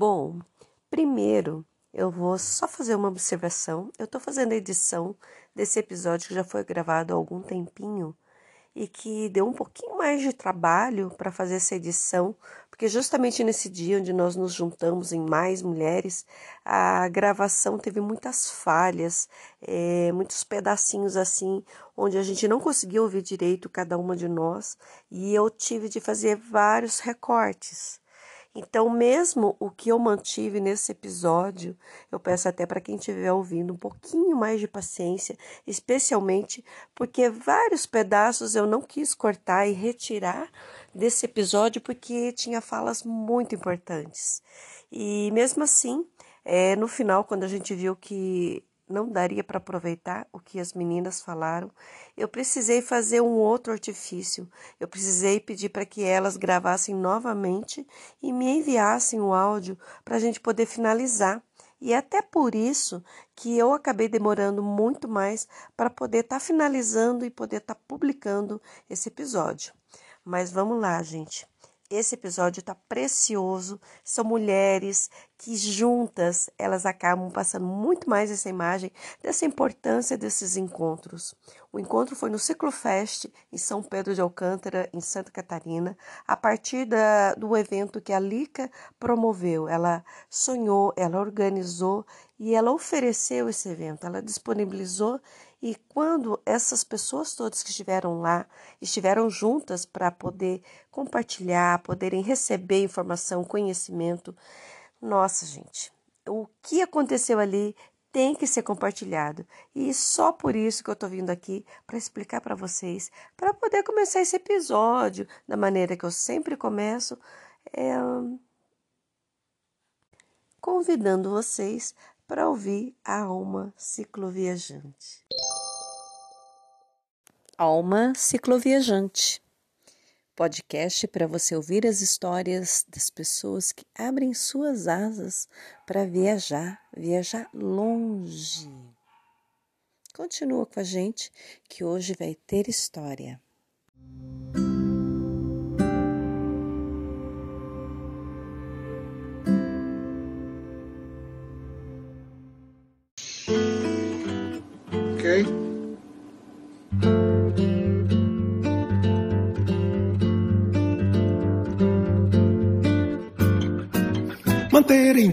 Bom, primeiro eu vou só fazer uma observação. Eu estou fazendo a edição desse episódio que já foi gravado há algum tempinho e que deu um pouquinho mais de trabalho para fazer essa edição, porque justamente nesse dia onde nós nos juntamos em mais mulheres, a gravação teve muitas falhas, é, muitos pedacinhos assim, onde a gente não conseguia ouvir direito cada uma de nós, e eu tive de fazer vários recortes. Então, mesmo o que eu mantive nesse episódio, eu peço até para quem estiver ouvindo um pouquinho mais de paciência, especialmente porque vários pedaços eu não quis cortar e retirar desse episódio porque tinha falas muito importantes. E mesmo assim, é, no final, quando a gente viu que não daria para aproveitar o que as meninas falaram, eu precisei fazer um outro artifício. Eu precisei pedir para que elas gravassem novamente e me enviassem o áudio para a gente poder finalizar. E é até por isso que eu acabei demorando muito mais para poder estar tá finalizando e poder estar tá publicando esse episódio. Mas vamos lá, gente. Esse episódio está precioso. São mulheres que juntas elas acabam passando muito mais essa imagem dessa importância desses encontros. O encontro foi no Ciclofest em São Pedro de Alcântara, em Santa Catarina, a partir da, do evento que a Lica promoveu. Ela sonhou, ela organizou e ela ofereceu esse evento. Ela disponibilizou e quando essas pessoas todas que estiveram lá, estiveram juntas para poder compartilhar, poderem receber informação, conhecimento, nossa, gente, o que aconteceu ali tem que ser compartilhado. E só por isso que eu estou vindo aqui para explicar para vocês, para poder começar esse episódio da maneira que eu sempre começo, é, convidando vocês para ouvir a alma cicloviajante. Alma Cicloviajante podcast para você ouvir as histórias das pessoas que abrem suas asas para viajar, viajar longe. Continua com a gente que hoje vai ter história.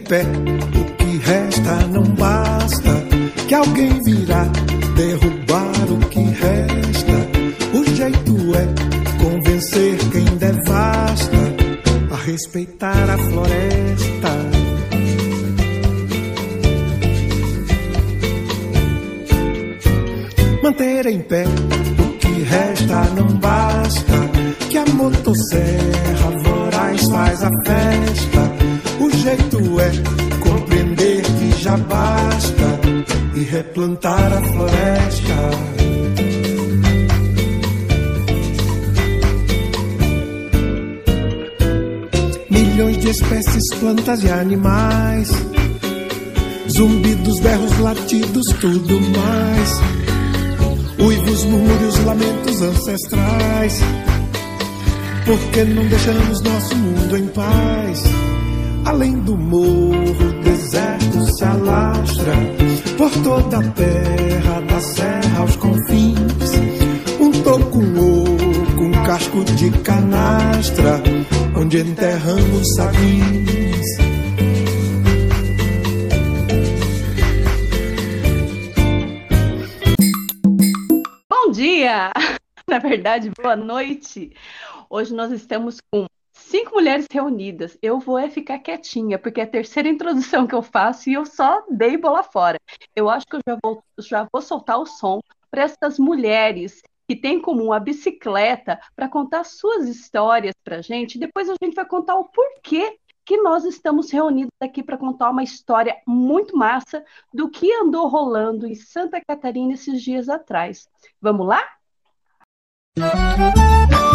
Pé. O que resta não basta, que alguém virá derrubar o que resta. O jeito é convencer quem devasta a respeitar a floresta. Manter em pé o que resta não basta, que a motosserra voraz faz a festa jeito é compreender que já basta e replantar a floresta. Milhões de espécies, plantas e animais. Zumbidos, berros, latidos, tudo mais. Uivos, murmúrios, lamentos ancestrais. Por que não deixamos nosso mundo em paz? Além do morro, o deserto se alastra por toda a terra, da serra aos confins. Um toco oco, um casco de canastra, onde enterramos sabins. Bom dia! Na verdade, boa noite. Hoje nós estamos com cinco mulheres reunidas. Eu vou é ficar quietinha, porque é a terceira introdução que eu faço e eu só dei bola fora. Eu acho que eu já vou, já vou soltar o som para essas mulheres que têm em comum a bicicleta para contar suas histórias para a gente. Depois a gente vai contar o porquê que nós estamos reunidos aqui para contar uma história muito massa do que andou rolando em Santa Catarina esses dias atrás. Vamos lá? Música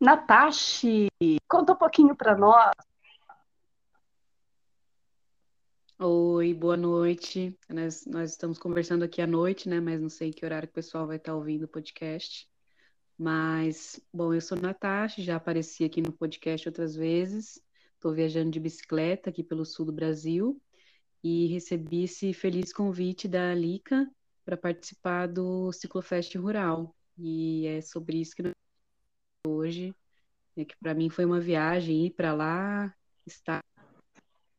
Natashi, conta um pouquinho para nós. Oi, boa noite. Nós, nós estamos conversando aqui à noite, né? Mas não sei que horário que o pessoal vai estar ouvindo o podcast. Mas, bom, eu sou Natasha, já apareci aqui no podcast outras vezes. Estou viajando de bicicleta aqui pelo sul do Brasil e recebi esse feliz convite da Lica para participar do Ciclofest Rural. E é sobre isso que nós hoje. É que para mim foi uma viagem ir para lá, estar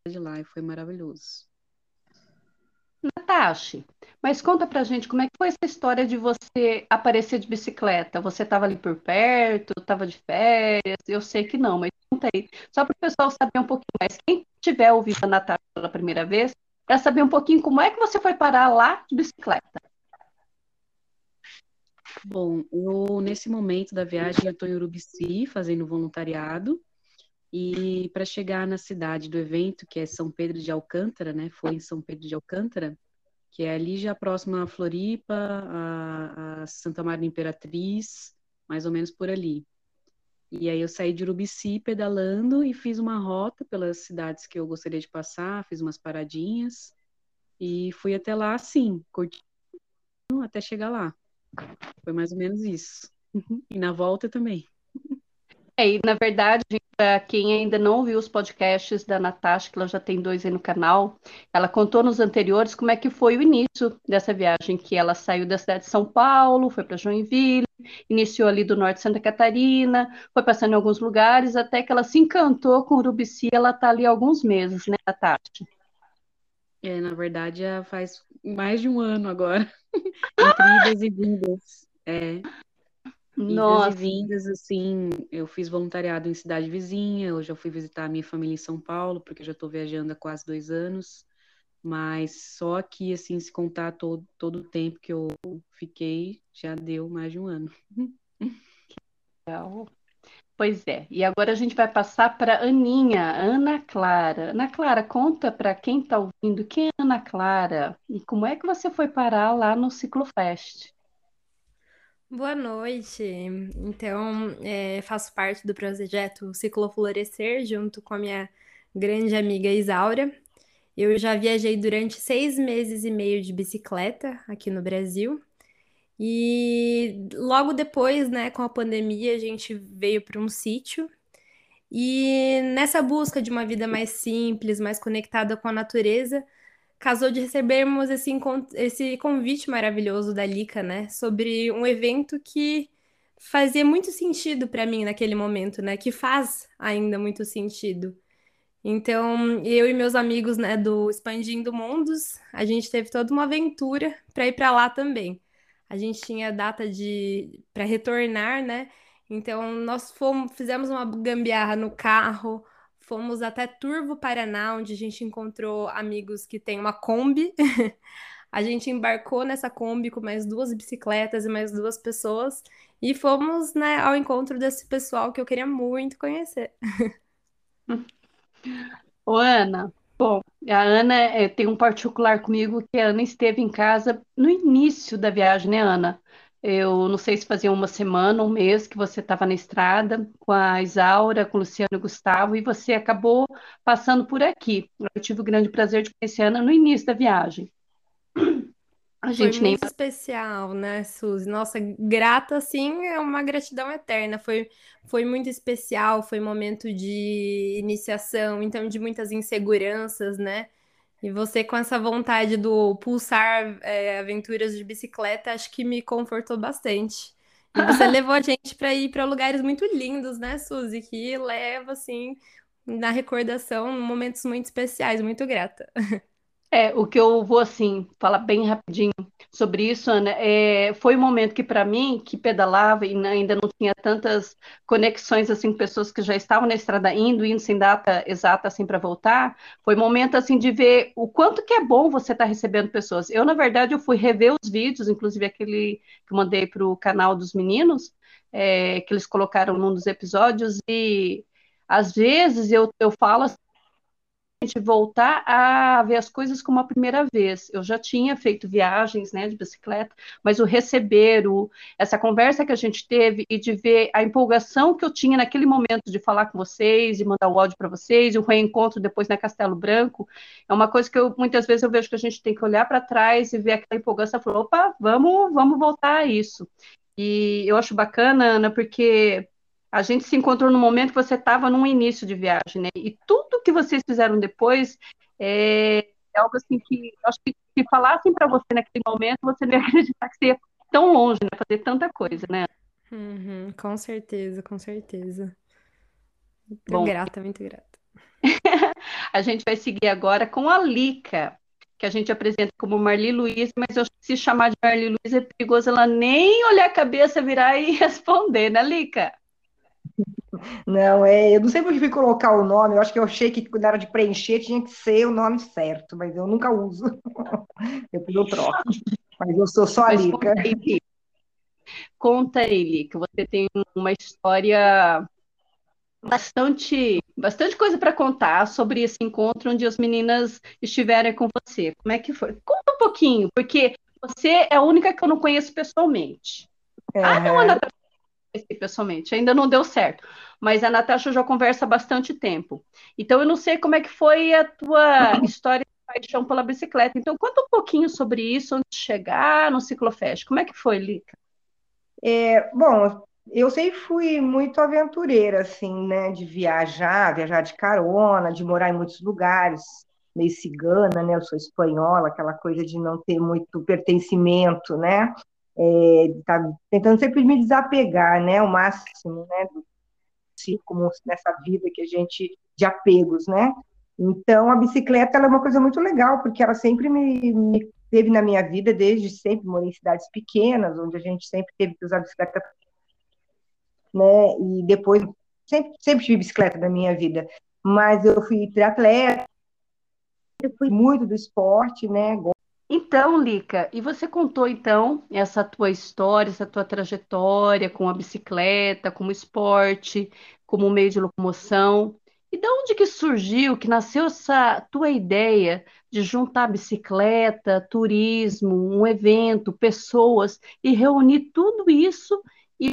de lá e foi maravilhoso. Natasha, mas conta pra gente como é que foi essa história de você aparecer de bicicleta? Você estava ali por perto, estava de férias? Eu sei que não, mas conta aí. Só para o pessoal saber um pouquinho mais. Quem estiver ouvindo a Natasha pela primeira vez, para saber um pouquinho como é que você foi parar lá de bicicleta. Bom, eu nesse momento da viagem eu estou em Urubici fazendo voluntariado e para chegar na cidade do evento, que é São Pedro de Alcântara, né? Foi em São Pedro de Alcântara, que é ali já próximo a Floripa, a, a Santa Maria Imperatriz, mais ou menos por ali. E aí eu saí de Urubici pedalando e fiz uma rota pelas cidades que eu gostaria de passar, fiz umas paradinhas e fui até lá assim, curtindo até chegar lá. Foi mais ou menos isso. E na volta também. É, e na verdade, para quem ainda não viu os podcasts da Natasha, que ela já tem dois aí no canal, ela contou nos anteriores como é que foi o início dessa viagem, que ela saiu da cidade de São Paulo, foi para Joinville, iniciou ali do norte de Santa Catarina, foi passando em alguns lugares, até que ela se encantou com Urubici, ela está ali há alguns meses, né, Natasha? É, na verdade, já faz mais de um ano agora, entre idas e vindas. É. Nossa. Idas e vindas, assim, eu fiz voluntariado em cidade vizinha, hoje eu fui visitar a minha família em São Paulo, porque eu já estou viajando há quase dois anos, mas só aqui, assim, se contar todo, todo o tempo que eu fiquei, já deu mais de um ano. Legal. Pois é, e agora a gente vai passar para Aninha, Ana Clara. Ana Clara, conta para quem está ouvindo quem é Ana Clara e como é que você foi parar lá no Ciclofest. Boa noite. Então, é, faço parte do projeto Ciclo Florescer, junto com a minha grande amiga Isaura. Eu já viajei durante seis meses e meio de bicicleta aqui no Brasil. E logo depois, né, com a pandemia, a gente veio para um sítio. E nessa busca de uma vida mais simples, mais conectada com a natureza, casou de recebermos esse, esse convite maravilhoso da Lica, né? Sobre um evento que fazia muito sentido para mim naquele momento, né? Que faz ainda muito sentido. Então, eu e meus amigos, né, do Expandindo Mundos, a gente teve toda uma aventura para ir para lá também. A gente tinha data de para retornar, né? Então, nós fomos, fizemos uma gambiarra no carro, Fomos até Turvo, Paraná, onde a gente encontrou amigos que têm uma Kombi. a gente embarcou nessa Kombi com mais duas bicicletas e mais duas pessoas e fomos né, ao encontro desse pessoal que eu queria muito conhecer. Ô, Ana, bom, a Ana é, tem um particular comigo que a Ana esteve em casa no início da viagem, né, Ana? Eu não sei se fazia uma semana, um mês que você estava na estrada com a Isaura, com o Luciano e o Gustavo, e você acabou passando por aqui. Eu tive o grande prazer de conhecer a Ana no início da viagem. A gente Foi nem... muito especial, né, Suzy? Nossa, grata, assim, é uma gratidão eterna. Foi, foi muito especial, foi momento de iniciação, então de muitas inseguranças, né? E você com essa vontade do pulsar é, aventuras de bicicleta, acho que me confortou bastante. E você levou a gente para ir para lugares muito lindos, né, Suzy? Que leva, assim, na recordação, momentos muito especiais. Muito grata. É, o que eu vou, assim, falar bem rapidinho sobre isso, Ana, é, foi um momento que, para mim, que pedalava e ainda não tinha tantas conexões, assim, com pessoas que já estavam na estrada indo, indo sem data exata, assim, para voltar, foi um momento, assim, de ver o quanto que é bom você estar tá recebendo pessoas. Eu, na verdade, eu fui rever os vídeos, inclusive aquele que eu mandei para o canal dos meninos, é, que eles colocaram num dos episódios, e às vezes eu, eu falo assim, gente voltar a ver as coisas como a primeira vez. Eu já tinha feito viagens, né, de bicicleta, mas o receber, o, essa conversa que a gente teve e de ver a empolgação que eu tinha naquele momento de falar com vocês, de mandar o áudio para vocês, e o reencontro depois na Castelo Branco, é uma coisa que eu muitas vezes eu vejo que a gente tem que olhar para trás e ver aquela empolgação e falar, opa, vamos, vamos voltar a isso. E eu acho bacana, Ana, porque a gente se encontrou no momento que você estava num início de viagem, né? E tudo que vocês fizeram depois é, é algo assim que acho que se falassem para você naquele momento, você não ia acreditar que você ia tão longe, né? Fazer tanta coisa, né? Uhum, com certeza, com certeza. Muito Bom, grata, muito grata. a gente vai seguir agora com a Lica, que a gente apresenta como Marli Luiz, mas eu, se chamar de Marli Luiz é perigoso ela nem olhar a cabeça, virar e responder, né, Lica? Não, é, eu não sei por que colocar o nome, eu acho que eu achei que quando era de preencher tinha que ser o nome certo, mas eu nunca uso. Depois eu troco. Mas eu sou só a Lica. Conta ele que você tem uma história bastante, bastante coisa para contar sobre esse encontro onde as meninas estiveram com você. Como é que foi? Conta um pouquinho, porque você é a única que eu não conheço pessoalmente. É. Ah, não, Ana, pessoalmente, ainda não deu certo. Mas a Natasha já conversa há bastante tempo. Então eu não sei como é que foi a tua história de paixão pela bicicleta. Então conta um pouquinho sobre isso antes de chegar no Ciclofest. Como é que foi, Lica? É, bom, eu sempre fui muito aventureira, assim, né? De viajar, viajar de carona, de morar em muitos lugares, meio cigana, né? Eu sou espanhola, aquela coisa de não ter muito pertencimento, né? É, tá tentando sempre me desapegar, né, o máximo, né, do círculo nessa vida que a gente de apegos, né? Então a bicicleta é uma coisa muito legal porque ela sempre me, me teve na minha vida desde sempre, morei em cidades pequenas onde a gente sempre teve que usar bicicleta, né? E depois sempre sempre tive bicicleta na minha vida, mas eu fui triatleta, eu fui muito do esporte, né? Então, Lica, e você contou então essa tua história, essa tua trajetória com a bicicleta, como esporte, como meio de locomoção. E de onde que surgiu, que nasceu essa tua ideia de juntar bicicleta, turismo, um evento, pessoas e reunir tudo isso e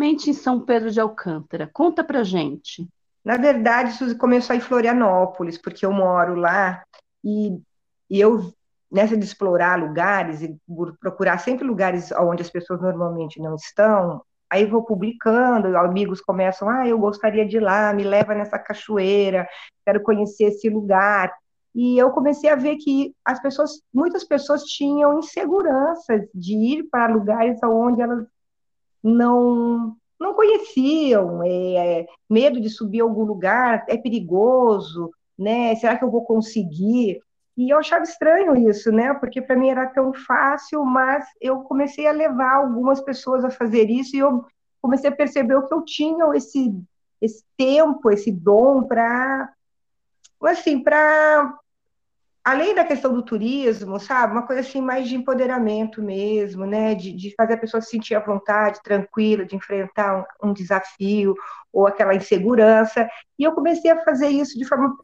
em São Pedro de Alcântara? Conta pra gente. Na verdade, isso começou em Florianópolis, porque eu moro lá e, e eu nessa de explorar lugares e procurar sempre lugares onde as pessoas normalmente não estão, aí vou publicando, amigos começam, ah, eu gostaria de ir lá, me leva nessa cachoeira, quero conhecer esse lugar. E eu comecei a ver que as pessoas, muitas pessoas tinham insegurança de ir para lugares onde elas não não conheciam, é, medo de subir a algum lugar, é perigoso, né? Será que eu vou conseguir? E eu achava estranho isso, né? Porque para mim era tão fácil, mas eu comecei a levar algumas pessoas a fazer isso e eu comecei a perceber que eu tinha esse, esse tempo, esse dom para assim, para além da questão do turismo, sabe, uma coisa assim mais de empoderamento mesmo, né, de, de fazer a pessoa se sentir à vontade, tranquila, de enfrentar um, um desafio ou aquela insegurança. E eu comecei a fazer isso de forma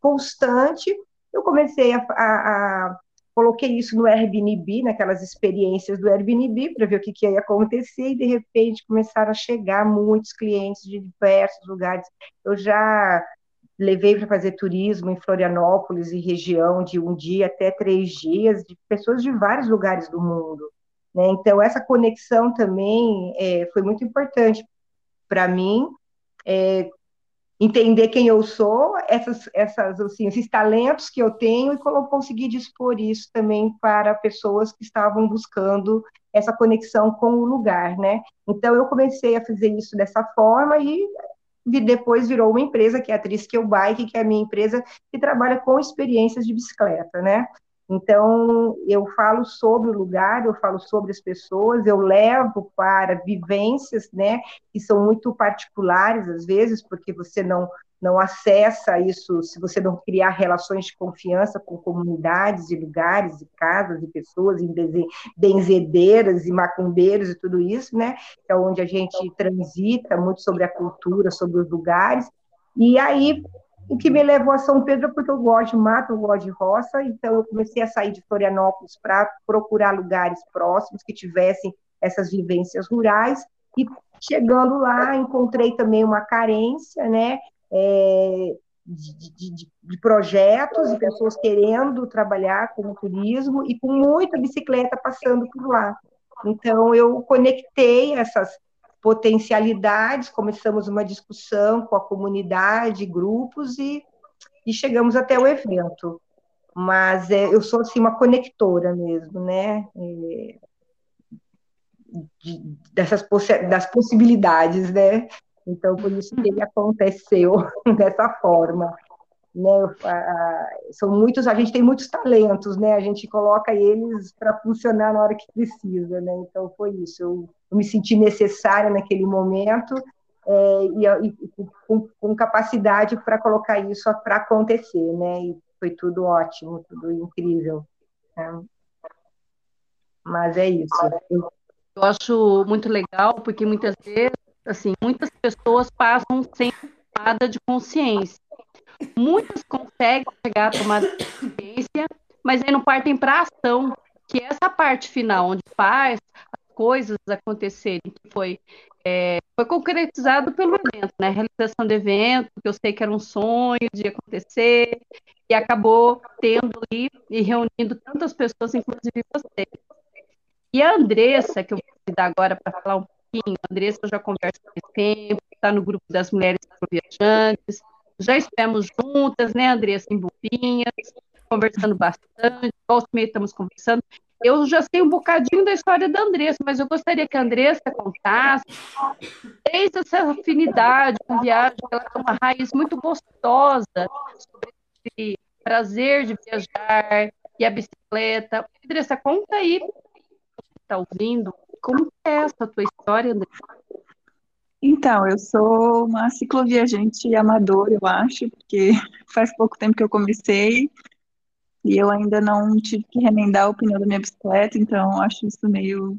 constante eu comecei a, a, a coloquei isso no Airbnb, naquelas experiências do Airbnb, para ver o que, que ia acontecer, e de repente começaram a chegar muitos clientes de diversos lugares. Eu já levei para fazer turismo em Florianópolis e região de um dia até três dias, de pessoas de vários lugares do mundo. Né? Então, essa conexão também é, foi muito importante para mim, é, entender quem eu sou, essas, essas, assim, esses talentos que eu tenho e conseguir dispor isso também para pessoas que estavam buscando essa conexão com o lugar, né? Então eu comecei a fazer isso dessa forma e depois virou uma empresa que é a Triskel Bike, que é a minha empresa que trabalha com experiências de bicicleta, né? Então, eu falo sobre o lugar, eu falo sobre as pessoas, eu levo para vivências, né, que são muito particulares às vezes, porque você não não acessa isso se você não criar relações de confiança com comunidades e lugares e casas e pessoas e benzedeiras e macumbeiros e tudo isso, né? É onde a gente transita muito sobre a cultura, sobre os lugares. E aí o que me levou a São Pedro porque eu gosto de mato, eu gosto de roça, então eu comecei a sair de Florianópolis para procurar lugares próximos que tivessem essas vivências rurais e chegando lá encontrei também uma carência, né, é, de, de, de, projetos e pessoas querendo trabalhar com o turismo e com muita bicicleta passando por lá. Então eu conectei essas potencialidades, começamos uma discussão com a comunidade, grupos e, e chegamos até o evento. Mas é, eu sou assim uma conectora mesmo, né? É, de, dessas das possibilidades, né? Então, por isso que ele aconteceu dessa forma. Né? São muitos, a gente tem muitos talentos, né? A gente coloca eles para funcionar na hora que precisa, né? Então, foi isso. Eu, eu me senti necessária naquele momento é, e, e com, com, capacidade para colocar isso para acontecer, né? E foi tudo ótimo, tudo incrível. Né? Mas é isso. Eu eu acho muito legal, porque muitas vezes, assim, muitas pessoas passam sem nada de consciência. Muitas conseguem chegar a tomar consciência, mas aí não partem para ação, que é essa parte final, onde faz as coisas acontecerem, que foi, é, foi concretizado pelo evento, né? A realização do evento, que eu sei que era um sonho de acontecer, e acabou tendo ali e reunindo tantas pessoas, inclusive você. E a Andressa, que eu vou convidar agora para falar um pouquinho, a Andressa eu já converso há tempo, está no grupo das mulheres viajantes, já estivemos juntas, né, Andressa, em Bupinhas, conversando bastante, volta e estamos conversando. Eu já sei um bocadinho da história da Andressa, mas eu gostaria que a Andressa contasse desde essa afinidade com viagem, ela tem uma raiz muito gostosa sobre esse prazer de viajar e a bicicleta. Andressa, conta aí está ouvindo, como é essa tua história, André? Então, eu sou uma cicloviajante amadora, eu acho, porque faz pouco tempo que eu comecei e eu ainda não tive que remendar o pneu da minha bicicleta, então acho isso meio.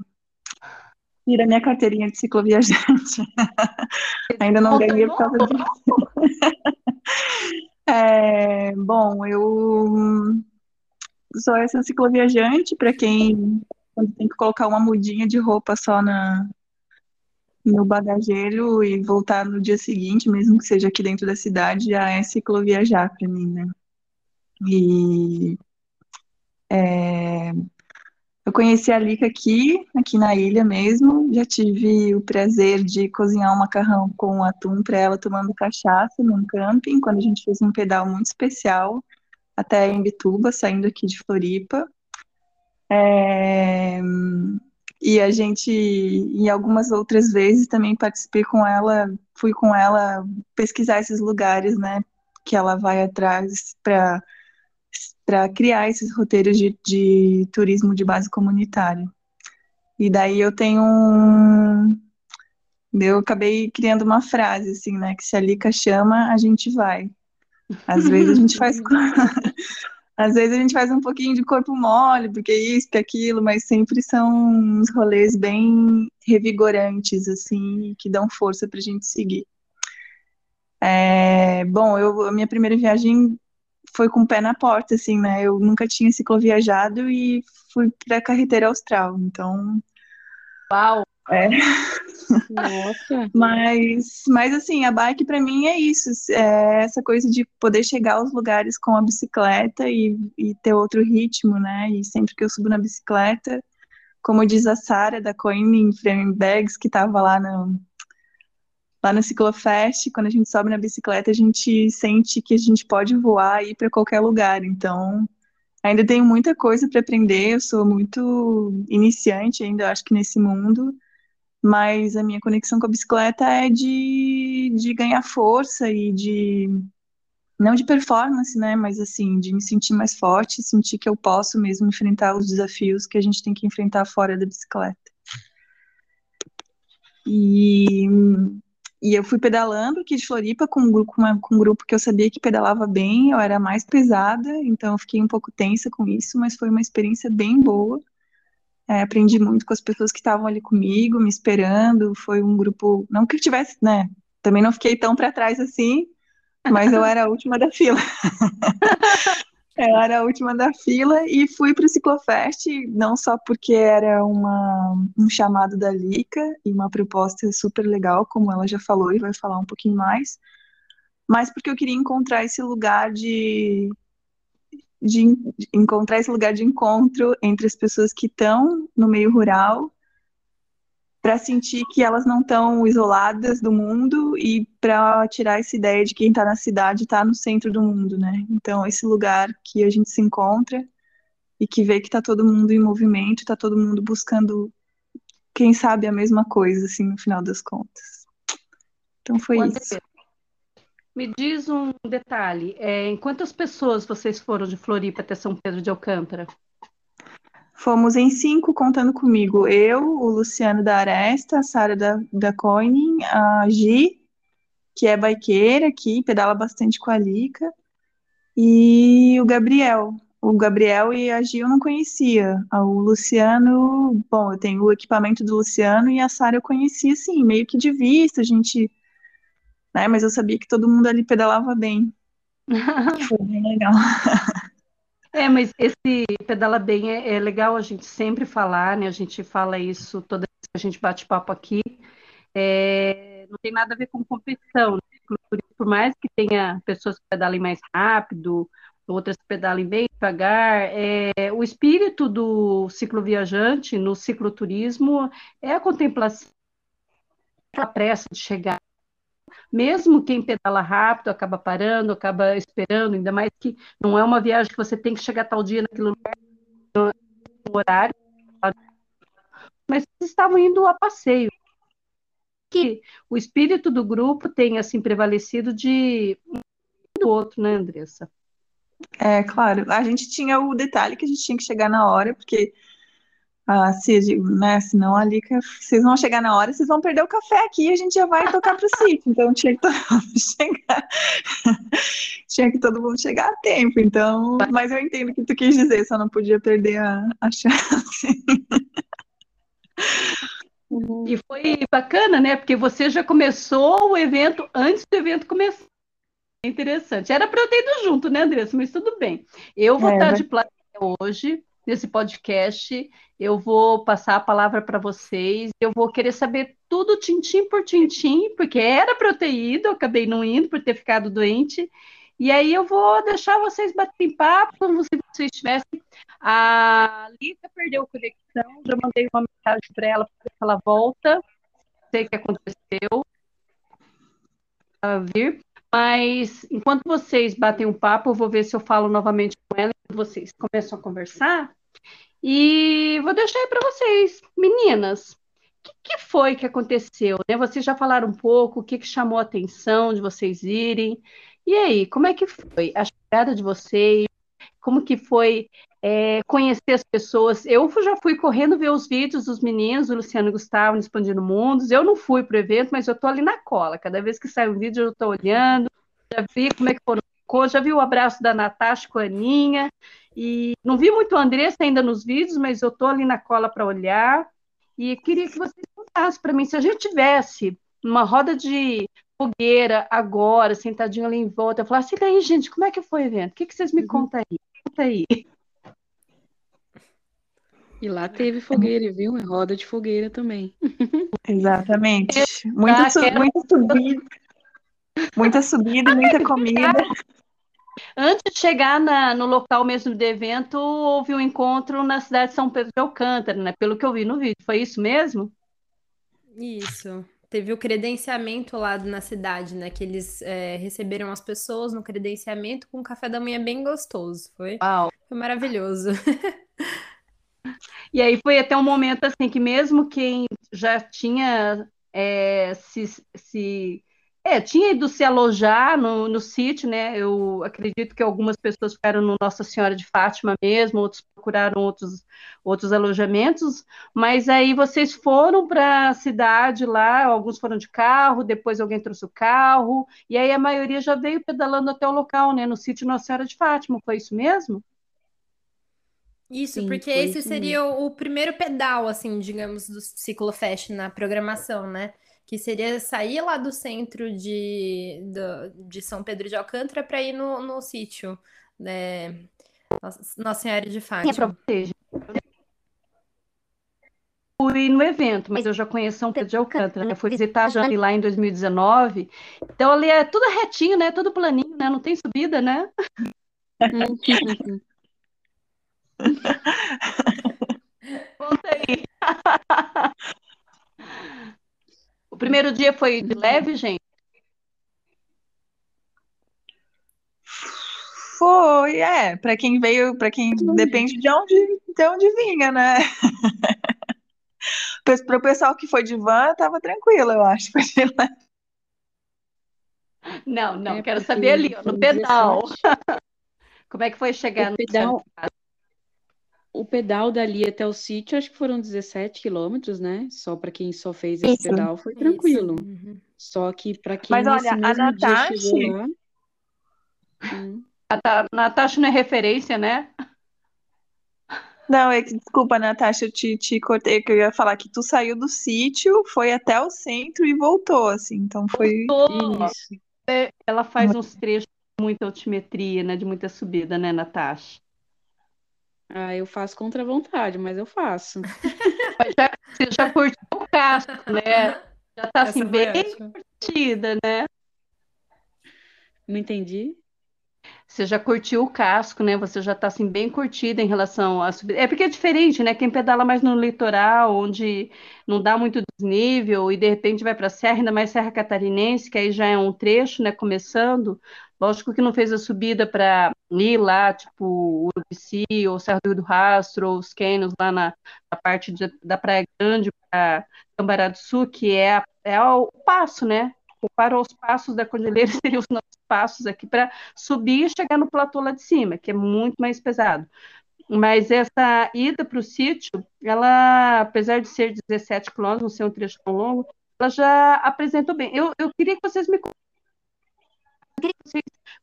Tira minha carteirinha de cicloviajante. ainda não ganhei por causa disso. é, bom, eu sou essa cicloviajante, para quem quando tem que colocar uma mudinha de roupa só na, no bagageiro e voltar no dia seguinte, mesmo que seja aqui dentro da cidade, já é cicloviajar para mim, né? E é, eu conheci a Lica aqui, aqui na ilha mesmo. Já tive o prazer de cozinhar um macarrão com atum para ela tomando cachaça num camping, quando a gente fez um pedal muito especial até em Bituba, saindo aqui de Floripa. É, e a gente, em algumas outras vezes, também participei com ela, fui com ela pesquisar esses lugares, né, que ela vai atrás para para criar esses roteiros de, de turismo de base comunitária. E daí eu tenho um. Eu acabei criando uma frase, assim, né? Que se a Lica chama, a gente vai. Às vezes a gente faz. Às vezes a gente faz um pouquinho de corpo mole, porque isso, porque aquilo, mas sempre são uns rolês bem revigorantes, assim, que dão força para a gente seguir. É, bom, eu, a minha primeira viagem foi com o pé na porta, assim, né? Eu nunca tinha cicloviajado e fui para a carreteira austral, então. Uau! É. Nossa. mas, mas assim, a bike para mim é isso, é essa coisa de poder chegar aos lugares com a bicicleta e, e ter outro ritmo, né? E sempre que eu subo na bicicleta, como diz a Sara da Coin Framing Bags, que estava lá no, lá no Ciclofest, quando a gente sobe na bicicleta, a gente sente que a gente pode voar e ir para qualquer lugar. Então, ainda tenho muita coisa para aprender, eu sou muito iniciante ainda, acho que nesse mundo mas a minha conexão com a bicicleta é de, de ganhar força e de não de performance, né, mas assim, de me sentir mais forte, sentir que eu posso mesmo enfrentar os desafios que a gente tem que enfrentar fora da bicicleta. E, e eu fui pedalando aqui de Floripa com um, com um grupo que eu sabia que pedalava bem, eu era mais pesada, então eu fiquei um pouco tensa com isso, mas foi uma experiência bem boa. É, aprendi muito com as pessoas que estavam ali comigo, me esperando. Foi um grupo, não que eu tivesse, né? Também não fiquei tão para trás assim, mas eu era a última da fila. eu era a última da fila e fui para o Ciclofest, não só porque era uma, um chamado da Lica e uma proposta super legal, como ela já falou e vai falar um pouquinho mais, mas porque eu queria encontrar esse lugar de, de, de encontrar esse lugar de encontro entre as pessoas que estão no meio rural para sentir que elas não estão isoladas do mundo e para tirar essa ideia de quem está na cidade está no centro do mundo, né? Então, esse lugar que a gente se encontra e que vê que está todo mundo em movimento, está todo mundo buscando, quem sabe, a mesma coisa, assim, no final das contas. Então, foi isso. Me diz um detalhe, é, em quantas pessoas vocês foram de Floripa até São Pedro de Alcântara? Fomos em cinco, contando comigo. Eu, o Luciano da Aresta, a Sara da, da Coining, a Gi, que é baiqueira aqui, pedala bastante com a Lica, e o Gabriel. O Gabriel e a Gi eu não conhecia. O Luciano, bom, eu tenho o equipamento do Luciano e a Sara eu conhecia, assim, meio que de vista, a gente... Né, mas eu sabia que todo mundo ali pedalava bem. Foi bem legal. É, mas esse pedala bem é, é, legal a gente sempre falar, né? A gente fala isso toda vez que a gente bate papo aqui. É, não tem nada a ver com competição, né? Por mais que tenha pessoas que pedalem mais rápido, outras que pedalem bem devagar, é, o espírito do cicloviajante no cicloturismo é a contemplação, a pressa de chegar mesmo quem pedala rápido acaba parando, acaba esperando, ainda mais que não é uma viagem que você tem que chegar tal dia naquele lugar, no horário, mas estavam indo a passeio. Que o espírito do grupo tem assim prevalecido de um do outro, né, Andressa? É, claro. A gente tinha o detalhe que a gente tinha que chegar na hora, porque ah, se, né, senão ali vocês vão chegar na hora, vocês vão perder o café aqui e a gente já vai tocar para o sítio. Então tinha que todo mundo chegar. tinha que todo mundo chegar a tempo. Então, mas eu entendo o que tu quis dizer, só não podia perder a, a chance. E foi bacana, né? Porque você já começou o evento antes do evento começar. É interessante. Era para eu ter ido junto, né, Andressa? Mas tudo bem. Eu vou é, estar de plateia hoje nesse podcast. Eu vou passar a palavra para vocês. Eu vou querer saber tudo tintim por tintim, porque era para eu ter ido, eu acabei não indo por ter ficado doente. E aí eu vou deixar vocês baterem papo, como se vocês tivessem. A Lita perdeu a conexão, já mandei uma mensagem para ela para ver se ela volta. Não sei o que aconteceu. A vir. Mas enquanto vocês batem um papo, eu vou ver se eu falo novamente com ela e vocês começam a conversar. E vou deixar aí para vocês, meninas. O que, que, foi que aconteceu? Né? Vocês já falaram um pouco, o que, que chamou a atenção de vocês irem. E aí, como é que foi a chegada de vocês? Como que foi é, conhecer as pessoas? Eu já fui correndo ver os vídeos dos meninos, o Luciano e o Gustavo, Expandindo Mundos. Eu não fui para o evento, mas eu estou ali na cola. Cada vez que sai um vídeo, eu estou olhando, já vi como é que foram já vi o abraço da Natasha com a Aninha, e não vi muito a Andressa ainda nos vídeos, mas eu estou ali na cola para olhar, e queria que vocês contassem para mim, se a gente tivesse uma roda de fogueira agora, sentadinho ali em volta, eu falasse, e aí, gente, como é que foi o evento? O que, que vocês me uhum. contam aí? Conta aí. E lá teve fogueira, viu? É roda de fogueira também. Exatamente. Muita, su muita subida. Muita subida e muita comida. Antes de chegar na, no local mesmo do evento, houve um encontro na cidade de São Pedro de Alcântara, né? Pelo que eu vi no vídeo. Foi isso mesmo? Isso. Teve o credenciamento lá na cidade, né? Que eles é, receberam as pessoas no credenciamento com um café da manhã bem gostoso. Foi, Uau. foi maravilhoso. E aí foi até um momento assim que mesmo quem já tinha é, se, se é, tinha ido se alojar no, no sítio, né? Eu acredito que algumas pessoas ficaram no Nossa Senhora de Fátima mesmo, outros procuraram outros, outros alojamentos, mas aí vocês foram para a cidade lá, alguns foram de carro, depois alguém trouxe o carro, e aí a maioria já veio pedalando até o local, né? No sítio Nossa Senhora de Fátima, foi isso mesmo? Isso, Sim, porque esse seria o, o primeiro pedal, assim, digamos, do Ciclofest na programação, né? Que seria sair lá do centro de, do, de São Pedro de Alcântara para ir no, no sítio, né? Nossa Senhora de Fátima. Fui no evento, mas eu já conheço São Pedro de Alcântara, né? Fui visitar a Jane lá em 2019. Então ali é tudo retinho, né? Tudo planinho, né? Não tem subida, né? Conta aí. O primeiro dia foi de leve, gente? Foi, é, para quem veio, para quem depende de onde, de onde vinha, né? Para o pessoal que foi de van, tava tranquilo, eu acho. Não, não, é quero saber ali, ó, no pedal. Como é que foi chegar o pedal? O pedal dali até o sítio, acho que foram 17 quilômetros, né? Só para quem só fez esse Isso. pedal foi tranquilo. Uhum. Só que para quem Mas olha, a Natasha... Lá... Hum. A Natasha não é referência, né? Não, é que, desculpa, Natasha, eu te, te cortei, que eu ia falar que tu saiu do sítio, foi até o centro e voltou, assim, então foi isso. É, ela faz uns trechos de muita altimetria, né, de muita subida, né, Natasha? Ah, eu faço contra a vontade, mas eu faço. já, você já curtiu o casco, né? Já tá assim, bem curtida, né? Não entendi. Você já curtiu o casco, né? Você já está assim bem curtida em relação a subir. É porque é diferente, né? Quem pedala mais no litoral, onde não dá muito desnível e de repente vai para a serra, ainda mais Serra Catarinense, que aí já é um trecho, né? Começando. Lógico que não fez a subida para ir lá, tipo Urubici, ou Serra do Rio do Rastro, ou os canyons lá na, na parte de, da Praia Grande para Cambará do Sul, que é, é o passo, né? Para os passos da cordilheira seriam os nossos passos aqui para subir e chegar no platô lá de cima, que é muito mais pesado. Mas essa ida para o sítio, ela, apesar de ser 17 quilômetros, não ser um trecho tão longo, ela já apresentou bem. Eu, eu queria que vocês me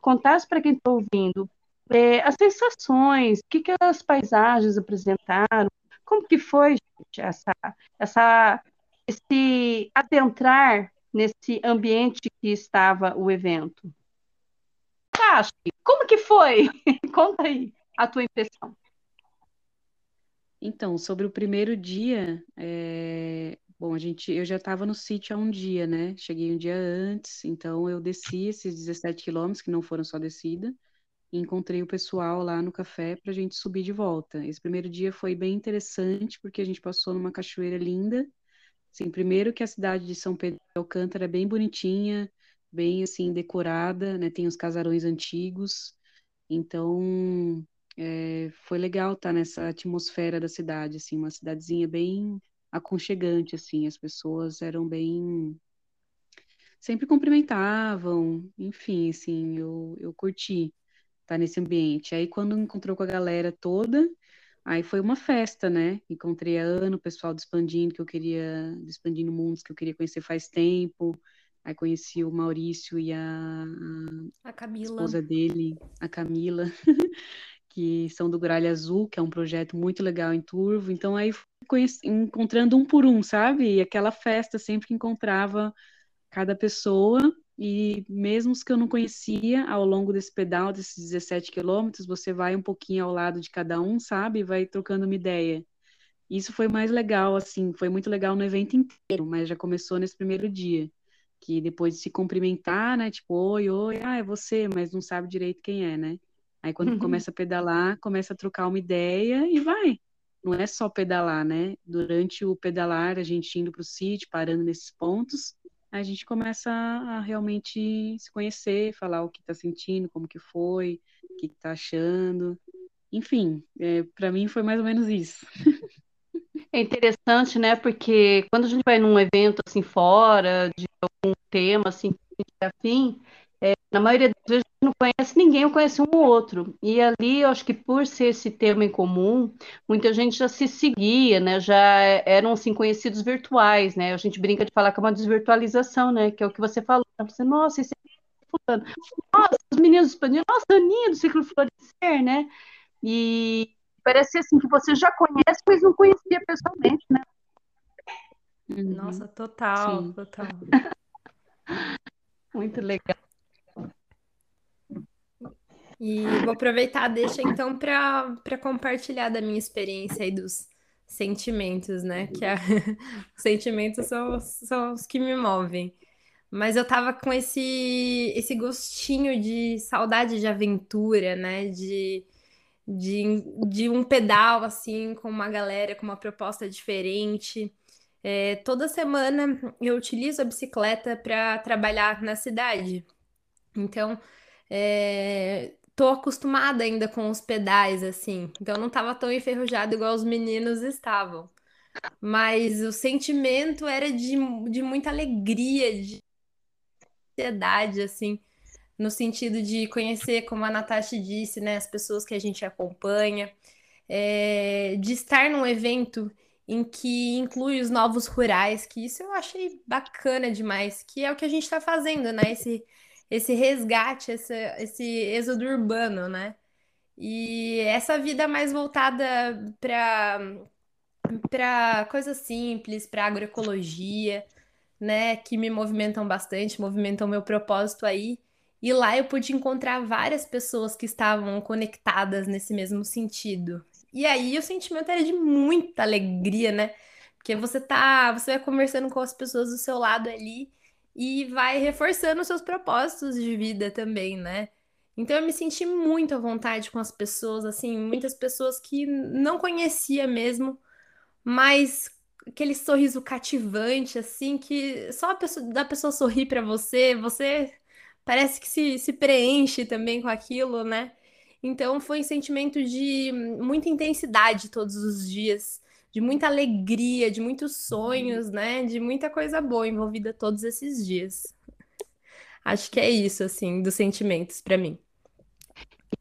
contassem para quem está ouvindo é, as sensações, o que, que as paisagens apresentaram, como que foi, gente, essa, essa, esse adentrar nesse ambiente que estava o evento. Tati, como que foi? Conta aí a tua impressão. Então, sobre o primeiro dia, é... bom, a gente, eu já estava no sítio há um dia, né? Cheguei um dia antes, então eu desci esses 17 quilômetros, que não foram só descida, e encontrei o pessoal lá no café para a gente subir de volta. Esse primeiro dia foi bem interessante, porque a gente passou numa cachoeira linda, Sim, primeiro que a cidade de São Pedro de Alcântara é bem bonitinha, bem assim decorada, né? Tem os casarões antigos, então é, foi legal estar nessa atmosfera da cidade, assim, uma cidadezinha bem aconchegante, assim, as pessoas eram bem sempre cumprimentavam, enfim, assim, eu, eu curti estar nesse ambiente. Aí quando encontrou com a galera toda, Aí foi uma festa, né? Encontrei a Ana, o pessoal do Expandindo, que eu queria, do Expandindo Mundos, que eu queria conhecer faz tempo. Aí conheci o Maurício e a, a Camila. esposa dele, a Camila, que são do Gralha Azul, que é um projeto muito legal em Turvo. Então aí fui encontrando um por um, sabe? E aquela festa sempre que encontrava cada pessoa e mesmo os que eu não conhecia, ao longo desse pedal, desses 17 quilômetros, você vai um pouquinho ao lado de cada um, sabe? Vai trocando uma ideia. Isso foi mais legal, assim, foi muito legal no evento inteiro, mas já começou nesse primeiro dia. Que depois de se cumprimentar, né? Tipo, oi, oi, ah, é você, mas não sabe direito quem é, né? Aí quando uhum. começa a pedalar, começa a trocar uma ideia e vai. Não é só pedalar, né? Durante o pedalar, a gente indo para o sítio, parando nesses pontos, a gente começa a realmente se conhecer, falar o que está sentindo, como que foi, o que está achando. Enfim, é, para mim foi mais ou menos isso. É interessante, né? Porque quando a gente vai num evento assim fora, de algum tema assim, afim, é, na maioria das vezes não conhece ninguém, eu conhece um ou outro. E ali, eu acho que por ser esse tema em comum, muita gente já se seguia, né? Já eram assim conhecidos virtuais, né? A gente brinca de falar que é uma desvirtualização, né? Que é o que você falou. Você, nossa, esse é fulano. Nossa, os meninos expandiram. Nossa, Aninha do Ciclo Florescer, né? E parece assim que você já conhece, mas não conhecia pessoalmente, né? Uhum. Nossa, total, Sim. total. Muito legal. E vou aproveitar, deixa então para compartilhar da minha experiência aí dos sentimentos, né? Que a... os sentimentos são, são os que me movem. Mas eu tava com esse, esse gostinho de saudade de aventura, né? De, de, de um pedal, assim, com uma galera, com uma proposta diferente. É, toda semana eu utilizo a bicicleta para trabalhar na cidade. Então, é, tô acostumada ainda com os pedais, assim. Então, não estava tão enferrujado igual os meninos estavam. Mas o sentimento era de, de muita alegria, de ansiedade, assim, no sentido de conhecer, como a Natasha disse, né, as pessoas que a gente acompanha, é, de estar num evento em que inclui os novos rurais, que isso eu achei bacana demais, que é o que a gente está fazendo, né? Esse, esse resgate, esse, esse êxodo urbano, né? E essa vida mais voltada para para coisas simples, para agroecologia, né, que me movimentam bastante, movimentam meu propósito aí. E lá eu pude encontrar várias pessoas que estavam conectadas nesse mesmo sentido. E aí o sentimento era de muita alegria, né? Porque você tá, você vai conversando com as pessoas do seu lado ali e vai reforçando os seus propósitos de vida também, né? Então eu me senti muito à vontade com as pessoas, assim, muitas pessoas que não conhecia mesmo, mas aquele sorriso cativante, assim, que só a pessoa, da pessoa sorrir para você, você parece que se, se preenche também com aquilo, né? Então foi um sentimento de muita intensidade todos os dias, de muita alegria, de muitos sonhos, né? De muita coisa boa envolvida todos esses dias. Acho que é isso, assim, dos sentimentos para mim.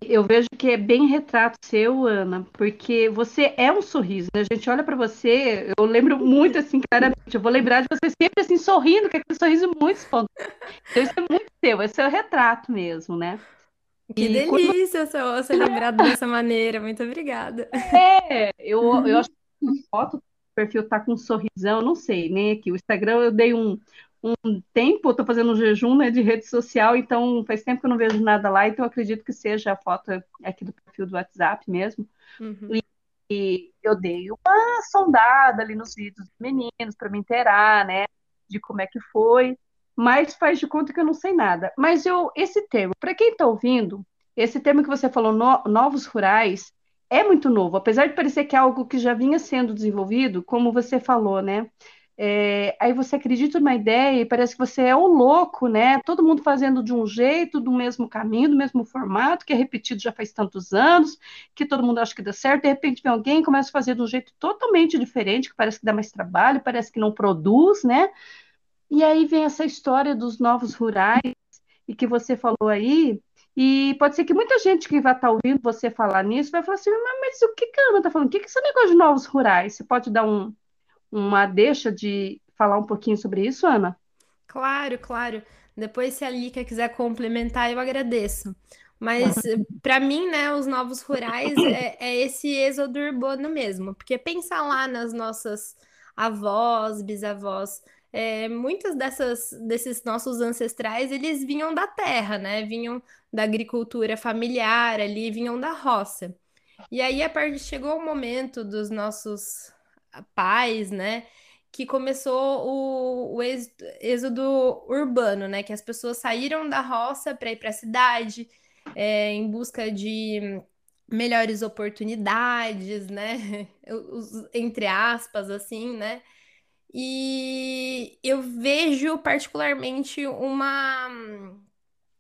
Eu vejo que é bem retrato seu, Ana, porque você é um sorriso. Né? A gente olha para você, eu lembro muito assim, claramente. Eu vou lembrar de você sempre assim sorrindo, que é aquele sorriso muito espontâneo. Então isso é muito seu, esse é o retrato mesmo, né? Que e delícia quando... ser lembrado dessa maneira. Muito obrigada. É, eu, eu acho foto do perfil tá com um sorrisão, não sei, nem aqui. O Instagram eu dei um, um tempo, estou fazendo um jejum né, de rede social, então faz tempo que eu não vejo nada lá, então acredito que seja a foto aqui do perfil do WhatsApp mesmo. Uhum. E, e, eu dei uma sondada ali nos vídeos dos meninos para me inteirar, né, de como é que foi, mas faz de conta que eu não sei nada. Mas eu, esse termo, para quem está ouvindo, esse termo que você falou, no, novos rurais, é muito novo, apesar de parecer que é algo que já vinha sendo desenvolvido, como você falou, né? É, aí você acredita numa ideia e parece que você é o louco, né? Todo mundo fazendo de um jeito, do mesmo caminho, do mesmo formato, que é repetido já faz tantos anos, que todo mundo acha que dá certo, de repente vem alguém e começa a fazer de um jeito totalmente diferente, que parece que dá mais trabalho, parece que não produz, né? E aí vem essa história dos novos rurais, e que você falou aí, e pode ser que muita gente que vai estar ouvindo você falar nisso vai falar assim, mas o que que a Ana está falando? O que que é esse negócio de novos rurais? Você pode dar um uma deixa de falar um pouquinho sobre isso, Ana? Claro, claro. Depois, se a Lica quiser complementar, eu agradeço. Mas, para mim, né, os novos rurais é, é, esse êxodo urbano mesmo. Porque pensar lá nas nossas avós, bisavós, é, muitas dessas, desses nossos ancestrais, eles vinham da terra, né? Vinham da agricultura familiar ali, vinham da roça. E aí, a partir chegou o momento dos nossos paz, né? Que começou o, o êxodo urbano, né? Que as pessoas saíram da roça para ir para a cidade é, em busca de melhores oportunidades, né? Entre aspas, assim, né? E eu vejo particularmente uma,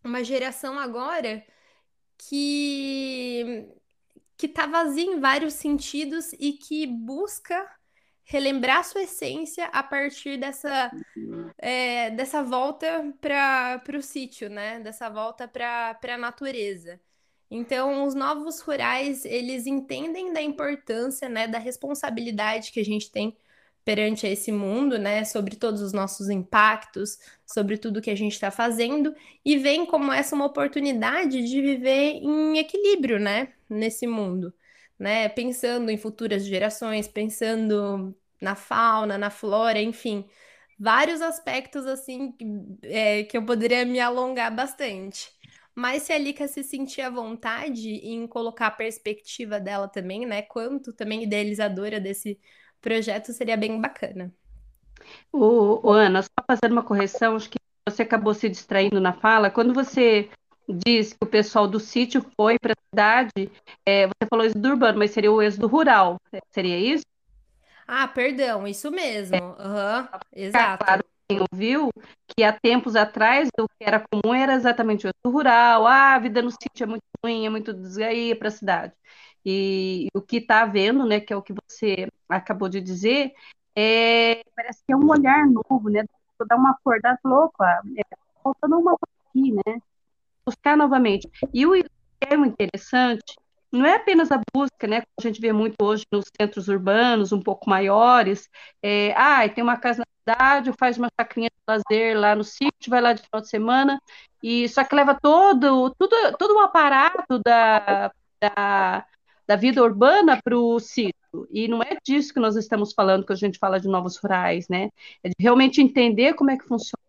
uma geração agora que que tá vazia em vários sentidos e que busca relembrar sua essência a partir dessa, é, dessa volta para o sítio, né? Dessa volta para a natureza. Então, os novos rurais, eles entendem da importância, né, da responsabilidade que a gente tem perante esse mundo, né, sobre todos os nossos impactos, sobre tudo que a gente está fazendo, e veem como essa uma oportunidade de viver em equilíbrio, né, nesse mundo, né, pensando em futuras gerações, pensando na fauna, na flora, enfim, vários aspectos assim é, que eu poderia me alongar bastante. Mas se a Lika se sentir à vontade em colocar a perspectiva dela também, né? Quanto também idealizadora desse projeto, seria bem bacana. O, o Ana, só fazendo uma correção, acho que você acabou se distraindo na fala. Quando você diz que o pessoal do sítio foi para a cidade, é, você falou isso do urbano, mas seria o êxodo rural. Seria isso? Ah, perdão, isso mesmo. Uhum, exato. Claro, quem ouviu que há tempos atrás o que era comum era exatamente o êxodo rural. Ah, a vida no sítio é muito ruim, é muito desgaia para a cidade. E, e o que está havendo, né, que é o que você acabou de dizer, é, parece que é um olhar novo, né? Dar uma acordada louca, é, faltando uma coisa aqui, né? Buscar novamente. E o é interessante não é apenas a busca, né? Como a gente vê muito hoje nos centros urbanos, um pouco maiores. É, ah, tem uma casa na cidade, faz uma chacrinha de lazer lá no sítio, vai lá de final de semana, e só que leva todo, tudo, todo um aparato da, da, da vida urbana para o sítio. E não é disso que nós estamos falando quando a gente fala de novos rurais, né? É de realmente entender como é que funciona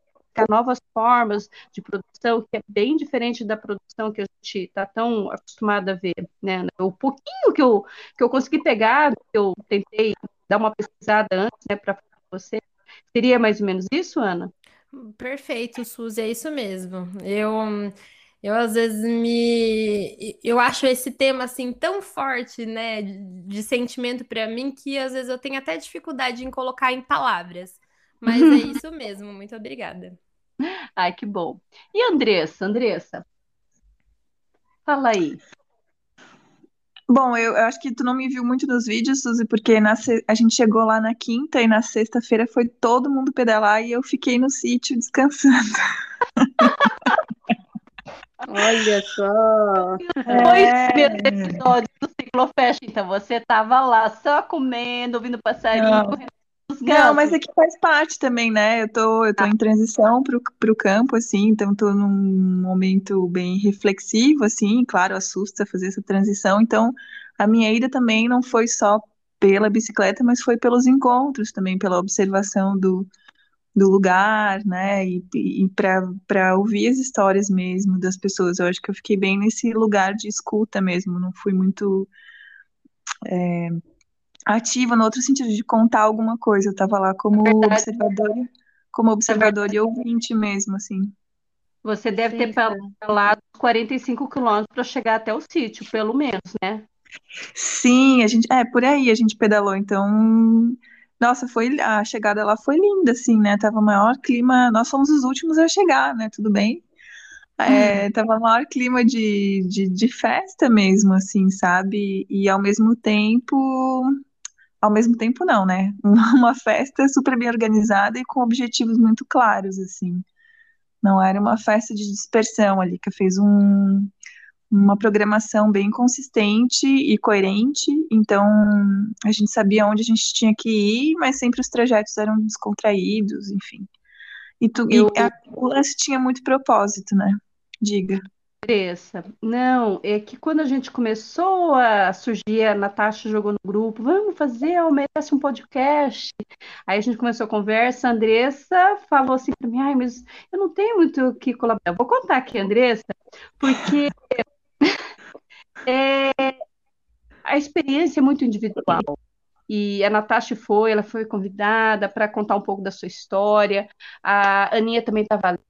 novas formas de produção, que é bem diferente da produção que a gente está tão acostumado a ver. Né? O pouquinho que eu, que eu consegui pegar, que eu tentei dar uma pesquisada antes né, para você, seria mais ou menos isso, Ana? Perfeito, Suzy, é isso mesmo. Eu eu às vezes me eu acho esse tema assim tão forte, né, de, de sentimento para mim que às vezes eu tenho até dificuldade em colocar em palavras. Mas é isso mesmo. Muito obrigada. Ai, que bom. E Andressa, Andressa? Fala aí. Bom, eu, eu, acho que tu não me viu muito nos vídeos, Suzy, porque na, a gente chegou lá na quinta e na sexta-feira foi todo mundo pedalar e eu fiquei no sítio descansando. Olha só. Foi é... episódio do Ciclofest, então você estava lá só comendo, ouvindo passarinho, não. correndo não, mas é que faz parte também, né? Eu tô, eu tô em transição pro, pro campo, assim, então tô num momento bem reflexivo, assim, claro, assusta fazer essa transição, então a minha ida também não foi só pela bicicleta, mas foi pelos encontros também, pela observação do, do lugar, né, e, e para ouvir as histórias mesmo das pessoas. Eu acho que eu fiquei bem nesse lugar de escuta mesmo, não fui muito é, ativa no outro sentido de contar alguma coisa. Eu estava lá como é observadora, como observadora é e ouvinte mesmo, assim. Você deve Sim, ter pedalado 45 quilômetros para chegar até o sítio, pelo menos, né? Sim, a gente, é, por aí a gente pedalou, então, nossa, foi, a chegada lá foi linda, assim, né, tava maior clima, nós fomos os últimos a chegar, né, tudo bem, é, hum. tava maior clima de, de, de festa mesmo, assim, sabe, e ao mesmo tempo, ao mesmo tempo não, né? Uma festa super bem organizada e com objetivos muito claros, assim. Não era uma festa de dispersão ali, que fez um, uma programação bem consistente e coerente, então a gente sabia onde a gente tinha que ir, mas sempre os trajetos eram descontraídos, enfim. E, tu, Eu... e a, o lance tinha muito propósito, né? Diga. Andressa, não, é que quando a gente começou a surgir, a Natasha jogou no grupo, vamos fazer, merece um podcast. Aí a gente começou a conversa, a Andressa falou assim para mim, ai, mas eu não tenho muito o que colaborar. Vou contar aqui, Andressa, porque é, a experiência é muito individual. E a Natasha foi, ela foi convidada para contar um pouco da sua história. A Aninha também estava ali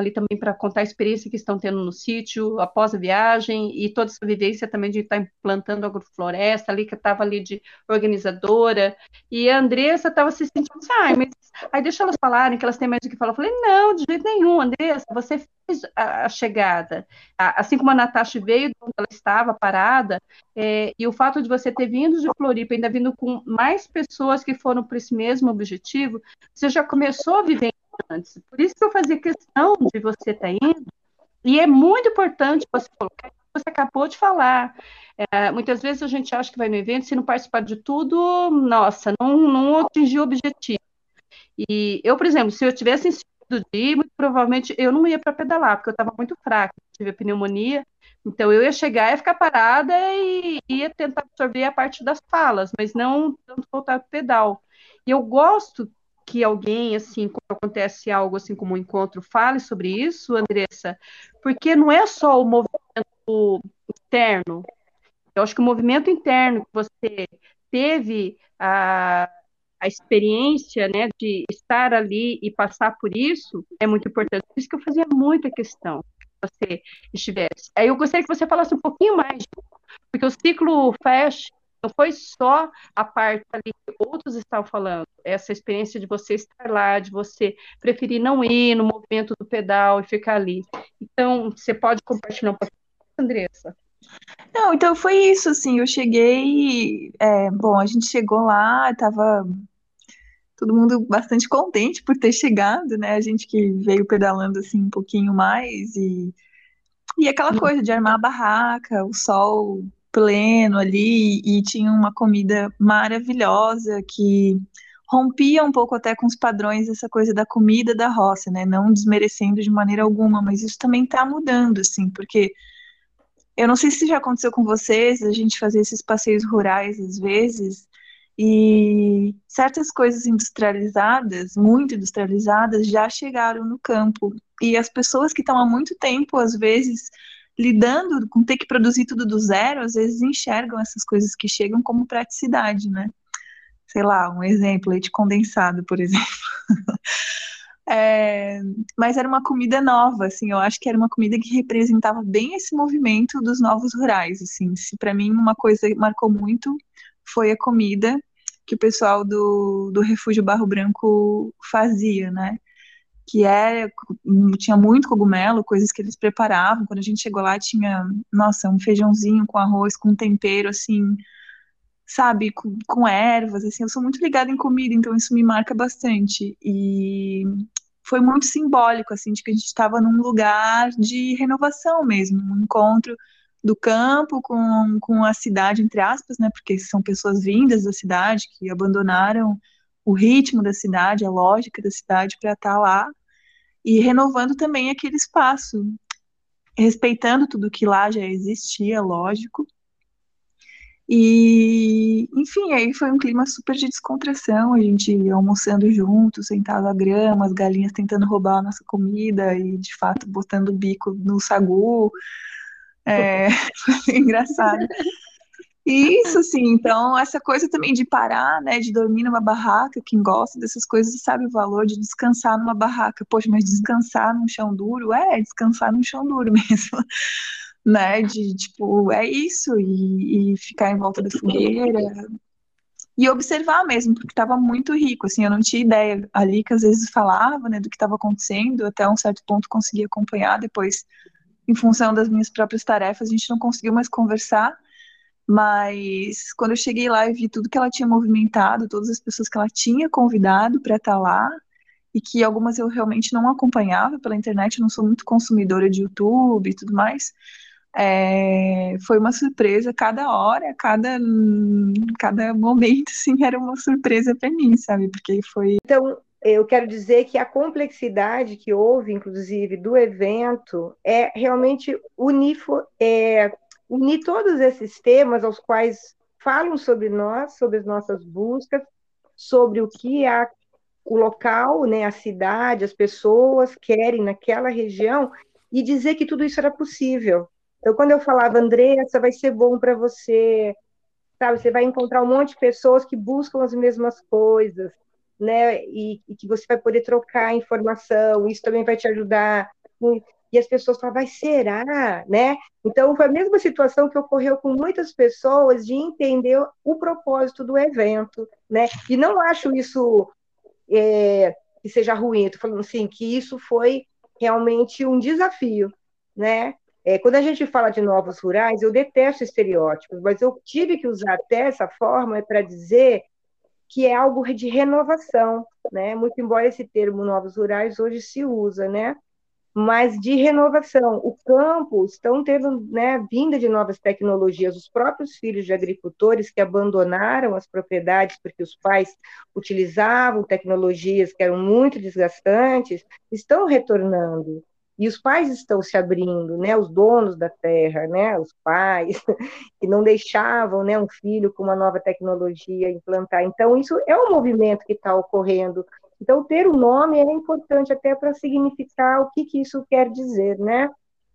ali também para contar a experiência que estão tendo no sítio após a viagem e toda essa vivência também de estar implantando agrofloresta ali, que estava ali de organizadora, e a Andressa estava se sentindo assim, ah, mas aí deixa elas falarem que elas têm mais o que falar. Eu falei, não, de jeito nenhum, Andressa, você fez a, a chegada, assim como a Natasha veio de onde ela estava parada, é, e o fato de você ter vindo de Floripa, ainda vindo com mais pessoas que foram para esse mesmo objetivo, você já começou a viver antes. Por isso que eu fazia questão de você estar tá indo, e é muito importante você colocar você acabou de falar. É, muitas vezes a gente acha que vai no evento, se não participar de tudo, nossa, não, não atingiu o objetivo. E eu, por exemplo, se eu tivesse insistido de ir, muito provavelmente eu não ia para pedalar, porque eu estava muito fraca. tive pneumonia, então eu ia chegar, ia ficar parada e ia tentar absorver a parte das falas, mas não tanto voltar para pedal. E eu gosto que alguém, assim, quando acontece algo assim como um encontro, fale sobre isso, Andressa, porque não é só o movimento externo. Eu acho que o movimento interno que você teve a, a experiência, né, de estar ali e passar por isso é muito importante. Por isso que eu fazia muita questão que você estivesse. Aí eu gostaria que você falasse um pouquinho mais, porque o ciclo fecha não foi só a parte ali que outros estavam falando, essa experiência de você estar lá, de você preferir não ir no movimento do pedal e ficar ali. Então, você pode compartilhar um pouquinho, Andressa? Não, então foi isso, assim, eu cheguei, é, bom, a gente chegou lá, estava todo mundo bastante contente por ter chegado, né, a gente que veio pedalando, assim, um pouquinho mais, e, e aquela coisa de armar a barraca, o sol pleno ali e tinha uma comida maravilhosa que rompia um pouco até com os padrões dessa coisa da comida da roça, né? Não desmerecendo de maneira alguma, mas isso também está mudando, assim, porque eu não sei se já aconteceu com vocês, a gente fazer esses passeios rurais às vezes, e certas coisas industrializadas, muito industrializadas, já chegaram no campo. E as pessoas que estão há muito tempo, às vezes, lidando com ter que produzir tudo do zero, às vezes enxergam essas coisas que chegam como praticidade, né? Sei lá, um exemplo, leite condensado, por exemplo. é, mas era uma comida nova, assim, eu acho que era uma comida que representava bem esse movimento dos novos rurais, assim. Se para mim uma coisa marcou muito foi a comida que o pessoal do, do Refúgio Barro Branco fazia, né? Que é, tinha muito cogumelo, coisas que eles preparavam. Quando a gente chegou lá, tinha, nossa, um feijãozinho com arroz, com tempero, assim, sabe, com, com ervas, assim. Eu sou muito ligada em comida, então isso me marca bastante. E foi muito simbólico, assim, de que a gente estava num lugar de renovação mesmo, um encontro do campo com, com a cidade, entre aspas, né, porque são pessoas vindas da cidade que abandonaram o ritmo da cidade, a lógica da cidade para estar tá lá e renovando também aquele espaço, respeitando tudo que lá já existia, lógico. E, enfim, aí foi um clima super de descontração, a gente almoçando junto, sentado à grama, as galinhas tentando roubar a nossa comida e, de fato, botando o bico no sagu. É, foi engraçado. Isso, sim. Então, essa coisa também de parar, né, de dormir numa barraca, quem gosta dessas coisas sabe o valor de descansar numa barraca. Poxa, mas descansar num chão duro? É, descansar num chão duro mesmo. né, de, tipo, é isso, e, e ficar em volta da fogueira, e observar mesmo, porque estava muito rico, assim, eu não tinha ideia ali que às vezes falava, né, do que estava acontecendo, até um certo ponto conseguia acompanhar, depois, em função das minhas próprias tarefas, a gente não conseguiu mais conversar, mas quando eu cheguei lá e vi tudo que ela tinha movimentado, todas as pessoas que ela tinha convidado para estar tá lá, e que algumas eu realmente não acompanhava pela internet, eu não sou muito consumidora de YouTube e tudo mais. É, foi uma surpresa cada hora, cada, cada momento, assim, era uma surpresa para mim, sabe? Porque foi. Então, eu quero dizer que a complexidade que houve, inclusive, do evento é realmente unifo, é, unir todos esses temas aos quais falam sobre nós, sobre as nossas buscas, sobre o que a, o local, né, a cidade, as pessoas querem naquela região e dizer que tudo isso era possível. Então, quando eu falava, Andressa, vai ser bom para você, sabe? Você vai encontrar um monte de pessoas que buscam as mesmas coisas, né? E, e que você vai poder trocar informação, isso também vai te ajudar e as pessoas falam, vai, será? Né? Então, foi a mesma situação que ocorreu com muitas pessoas de entender o propósito do evento, né? E não acho isso é, que seja ruim, estou falando assim, que isso foi realmente um desafio, né? É, quando a gente fala de novos rurais, eu detesto estereótipos, mas eu tive que usar até essa forma para dizer que é algo de renovação, né? Muito embora esse termo novos rurais hoje se usa, né? Mas de renovação. O campo estão tendo né, vinda de novas tecnologias. Os próprios filhos de agricultores que abandonaram as propriedades porque os pais utilizavam tecnologias que eram muito desgastantes estão retornando. E os pais estão se abrindo, né? Os donos da terra, né? Os pais que não deixavam, né? Um filho com uma nova tecnologia implantar. Então isso é um movimento que está ocorrendo. Então ter o um nome é importante até para significar o que, que isso quer dizer, né?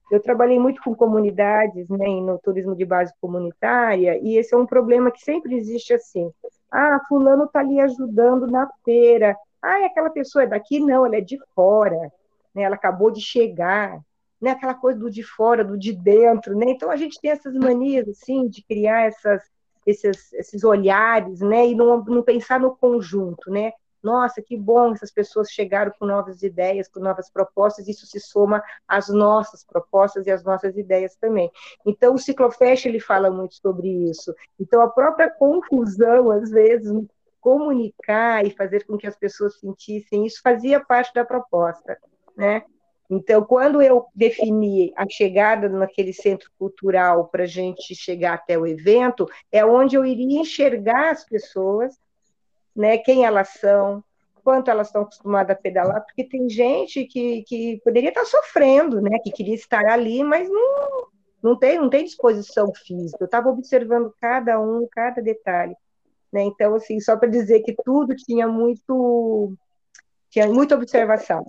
Eu trabalhei muito com comunidades, né, no turismo de base comunitária, e esse é um problema que sempre existe assim. Ah, fulano está ali ajudando na feira. Ah, aquela pessoa é daqui? Não, ela é de fora né? Ela acabou de chegar, né? Aquela coisa do de fora, do de dentro, né? Então a gente tem essas manias assim de criar essas esses, esses olhares, né? E não, não pensar no conjunto, né? Nossa, que bom, essas pessoas chegaram com novas ideias, com novas propostas, isso se soma às nossas propostas e às nossas ideias também. Então, o Ciclofest, ele fala muito sobre isso. Então, a própria confusão, às vezes, comunicar e fazer com que as pessoas sentissem isso fazia parte da proposta né? Então, quando eu defini a chegada naquele centro cultural para a gente chegar até o evento, é onde eu iria enxergar as pessoas, né? Quem elas são, quanto elas estão acostumadas a pedalar, porque tem gente que, que poderia estar sofrendo, né? Que queria estar ali, mas não, não tem, não tem disposição física. Eu estava observando cada um, cada detalhe. Né? Então, assim, só para dizer que tudo tinha muito tinha muita observação.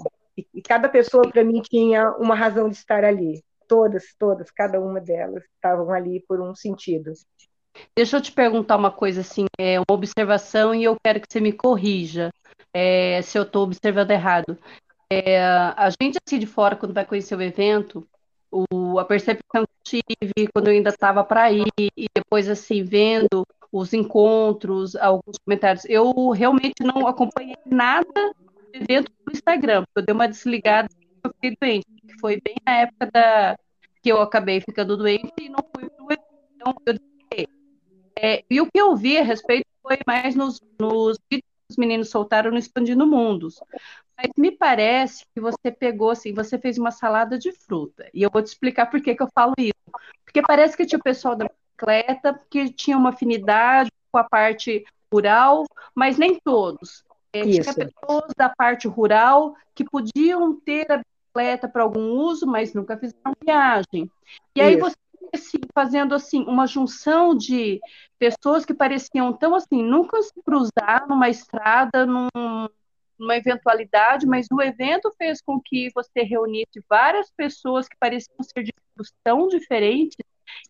E, cada pessoa, para mim, tinha uma razão de estar ali. Todas, todas, cada uma delas estavam ali por um sentido. Deixa eu te perguntar uma coisa assim, é uma observação e eu quero que você me corrija é, se eu estou observando errado. É, a gente assim de fora, quando vai conhecer o evento, o, a percepção que tive quando eu ainda estava para ir e depois assim vendo os encontros, alguns comentários, eu realmente não acompanhei nada evento no Instagram, eu dei uma desligada eu fiquei doente, que foi bem na época da que eu acabei ficando doente e não fui pro evento. Então, eu. É, e o que eu vi a respeito foi mais nos, nos vídeos que os meninos soltaram no Expandindo Mundos. Mas me parece que você pegou, assim, você fez uma salada de fruta. E eu vou te explicar por que, que eu falo isso. Porque parece que tinha o pessoal da bicicleta que tinha uma afinidade com a parte rural, mas nem todos. É, tinha pessoas da parte rural que podiam ter a bicicleta para algum uso, mas nunca fizeram viagem. E aí Isso. você assim, fazendo assim uma junção de pessoas que pareciam tão assim, nunca se cruzar numa estrada, num, numa eventualidade, mas o evento fez com que você reunisse várias pessoas que pareciam ser de tão diferentes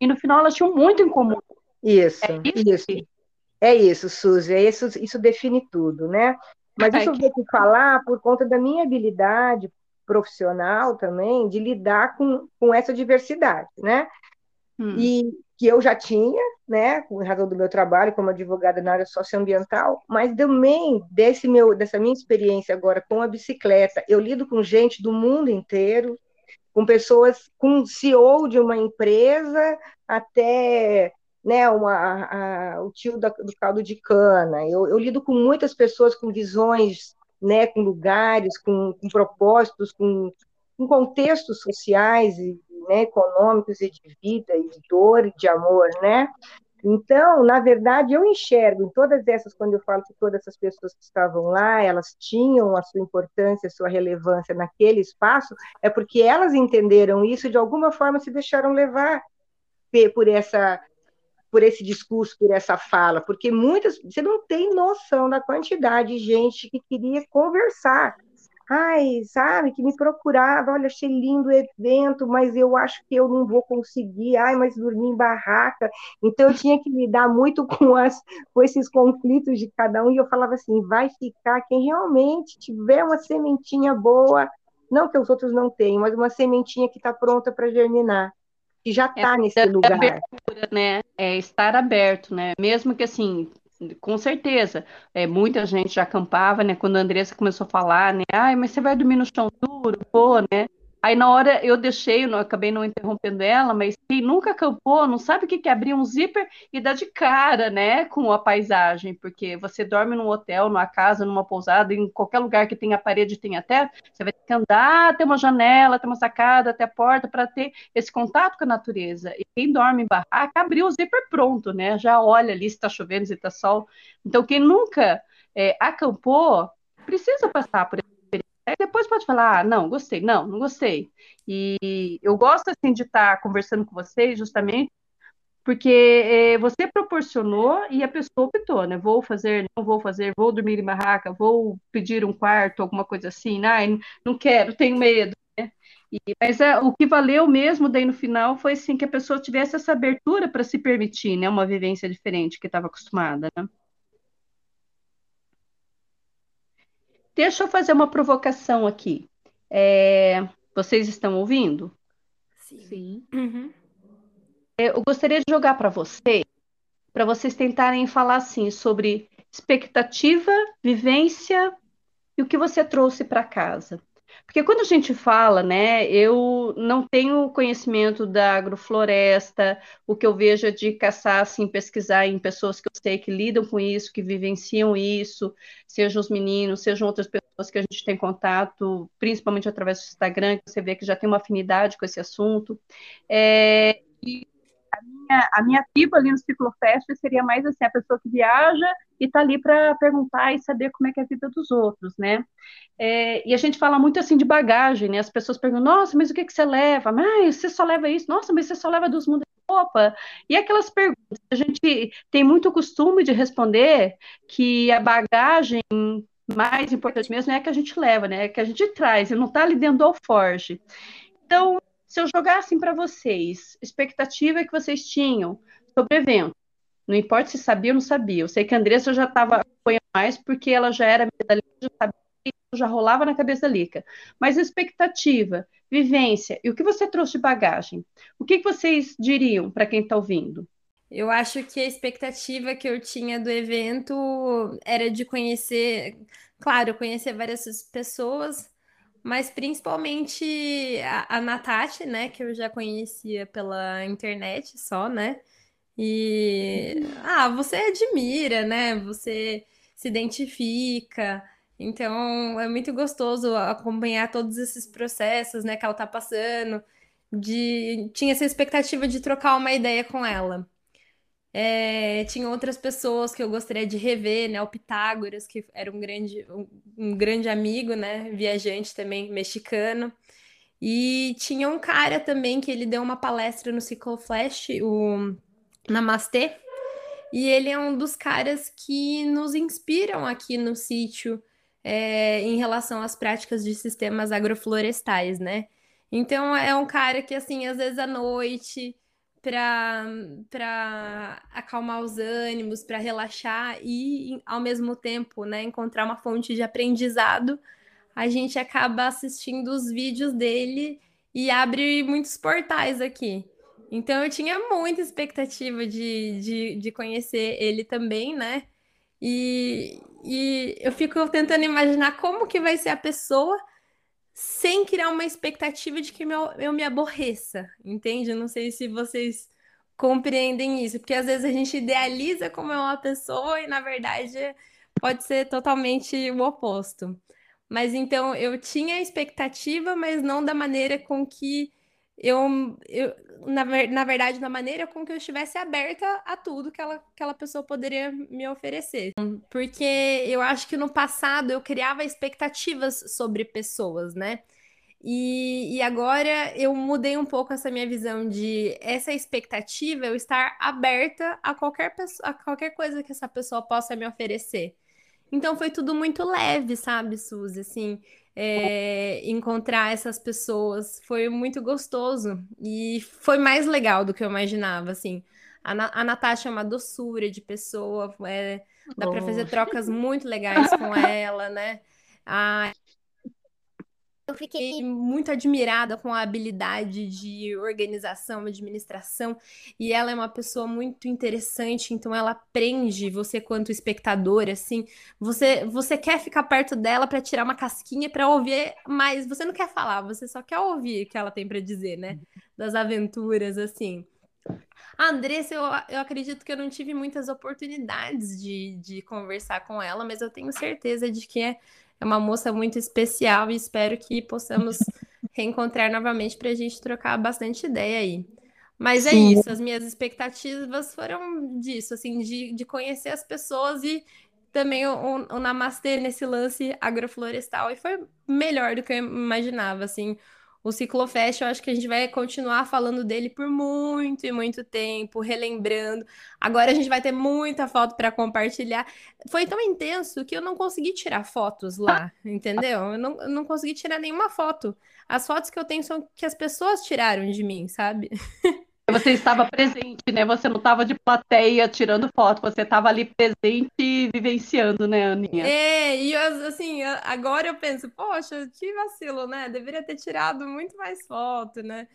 e no final elas tinham muito em comum. Isso, é isso. isso. É isso, Suzy, é isso, isso define tudo, né? Mas isso eu vou te falar por conta da minha habilidade profissional também de lidar com, com essa diversidade, né? Hum. E que eu já tinha, né, com razão do meu trabalho como advogada na área socioambiental, mas também desse meu, dessa minha experiência agora com a bicicleta, eu lido com gente do mundo inteiro, com pessoas, com CEO de uma empresa até né, uma, a, o tio da, do caldo de cana. Eu, eu, lido com muitas pessoas com visões, né, com lugares, com, com propósitos, com, com, contextos sociais e né, econômicos e de vida e de dor e de amor, né? Então, na verdade, eu enxergo em todas essas, quando eu falo que todas essas pessoas que estavam lá, elas tinham a sua importância, a sua relevância naquele espaço, é porque elas entenderam isso e de alguma forma se deixaram levar por essa por esse discurso, por essa fala, porque muitas, você não tem noção da quantidade de gente que queria conversar. Ai, sabe, que me procurava, olha, achei lindo o evento, mas eu acho que eu não vou conseguir, ai, mas dormi em barraca. Então eu tinha que lidar muito com, as, com esses conflitos de cada um, e eu falava assim, vai ficar quem realmente tiver uma sementinha boa, não que os outros não tenham, mas uma sementinha que está pronta para germinar que já está é, nesse lugar. Abertura, né? É estar aberto, né? Mesmo que assim, com certeza, é, muita gente já acampava, né? Quando a Andressa começou a falar, né? Ai, mas você vai dormir no chão duro, pô, né? Aí na hora eu deixei, eu acabei não interrompendo ela, mas quem nunca acampou não sabe o que é abrir um zíper e dar de cara, né, com a paisagem, porque você dorme num hotel, numa casa, numa pousada, em qualquer lugar que tenha parede, tenha teto, você vai ter que andar até uma janela, até uma sacada, até a porta para ter esse contato com a natureza. E quem dorme em barraca, abriu o zíper pronto, né? Já olha ali se está chovendo, se está sol. Então quem nunca é, acampou precisa passar por. Aí depois pode falar, ah, não, gostei, não, não gostei. E eu gosto assim de estar conversando com vocês justamente porque é, você proporcionou e a pessoa optou, né? Vou fazer, não vou fazer, vou dormir em barraca, vou pedir um quarto, alguma coisa assim, né? não quero, tenho medo, né? E, mas é, o que valeu mesmo daí no final foi assim que a pessoa tivesse essa abertura para se permitir, né? Uma vivência diferente que estava acostumada, né? Deixa eu fazer uma provocação aqui. É, vocês estão ouvindo? Sim. Sim. Uhum. Eu gostaria de jogar para vocês, para vocês tentarem falar assim sobre expectativa, vivência e o que você trouxe para casa. Porque quando a gente fala, né, eu não tenho conhecimento da agrofloresta, o que eu vejo é de caçar, assim, pesquisar em pessoas que eu sei que lidam com isso, que vivenciam isso, sejam os meninos, sejam outras pessoas que a gente tem contato, principalmente através do Instagram, que você vê que já tem uma afinidade com esse assunto. É, a minha, a minha tribo ali no Ciclofest seria mais assim, a pessoa que viaja e está ali para perguntar e saber como é que é a vida dos outros, né? É, e a gente fala muito assim de bagagem, né? As pessoas perguntam, nossa, mas o que, que você leva? Mas você só leva isso? Nossa, mas você só leva dos mundos roupa? E aquelas perguntas, a gente tem muito costume de responder que a bagagem mais importante mesmo é a que a gente leva, né? É que a gente traz, e não está ali dentro do alforge. Então, se eu jogar assim para vocês, expectativa que vocês tinham sobre o evento, não importa se sabia ou não sabia. Eu sei que a Andressa já estava acompanhando mais porque ela já era medalhista, já sabia, já rolava na cabeça da Lica. Mas expectativa, vivência e o que você trouxe de bagagem? O que vocês diriam para quem está ouvindo? Eu acho que a expectativa que eu tinha do evento era de conhecer, claro, conhecer várias pessoas, mas principalmente a, a Natasha, né, que eu já conhecia pela internet só, né? E ah, você admira, né? Você se identifica. Então é muito gostoso acompanhar todos esses processos, né, que ela tá passando. De tinha essa expectativa de trocar uma ideia com ela. É, tinha outras pessoas que eu gostaria de rever, né? O Pitágoras, que era um grande, um, um grande amigo, né? Viajante também, mexicano. E tinha um cara também que ele deu uma palestra no Cicloflash, o Namastê. E ele é um dos caras que nos inspiram aqui no sítio é, em relação às práticas de sistemas agroflorestais, né? Então é um cara que, assim, às vezes à noite para acalmar os ânimos, para relaxar e, ao mesmo tempo, né, encontrar uma fonte de aprendizado, a gente acaba assistindo os vídeos dele e abre muitos portais aqui. Então eu tinha muita expectativa de, de, de conhecer ele também, né? E, e eu fico tentando imaginar como que vai ser a pessoa sem criar uma expectativa de que eu, eu me aborreça, entende? Eu não sei se vocês compreendem isso, porque às vezes a gente idealiza como é uma pessoa e na verdade pode ser totalmente o oposto. Mas então eu tinha expectativa, mas não da maneira com que eu, eu na, na verdade, da maneira com que eu estivesse aberta a tudo que ela, aquela pessoa poderia me oferecer. Porque eu acho que no passado eu criava expectativas sobre pessoas, né? E, e agora eu mudei um pouco essa minha visão de essa expectativa, eu estar aberta a qualquer, pessoa, a qualquer coisa que essa pessoa possa me oferecer. Então foi tudo muito leve, sabe, Suzy? Assim, é, encontrar essas pessoas. Foi muito gostoso e foi mais legal do que eu imaginava, assim. A, a Natasha é uma doçura de pessoa, é, dá para fazer trocas muito legais com ela, né? A eu fiquei muito admirada com a habilidade de organização, administração, e ela é uma pessoa muito interessante, então ela prende você quanto espectador, assim, você você quer ficar perto dela para tirar uma casquinha para ouvir, mas você não quer falar, você só quer ouvir o que ela tem para dizer, né? Das aventuras assim. A Andressa, eu, eu acredito que eu não tive muitas oportunidades de, de conversar com ela, mas eu tenho certeza de que é, é uma moça muito especial e espero que possamos reencontrar novamente para a gente trocar bastante ideia aí. Mas é Sim. isso, as minhas expectativas foram disso, assim, de, de conhecer as pessoas e também o, o, Namastê nesse lance agroflorestal e foi melhor do que eu imaginava, assim. O Ciclofest, eu acho que a gente vai continuar falando dele por muito e muito tempo, relembrando. Agora a gente vai ter muita foto para compartilhar. Foi tão intenso que eu não consegui tirar fotos lá, entendeu? Eu não, eu não consegui tirar nenhuma foto. As fotos que eu tenho são que as pessoas tiraram de mim, sabe? Você estava presente, né? Você não estava de plateia tirando foto, você estava ali presente e vivenciando, né, Aninha? É, e eu, assim, agora eu penso, poxa, que vacilo, né? Deveria ter tirado muito mais foto, né?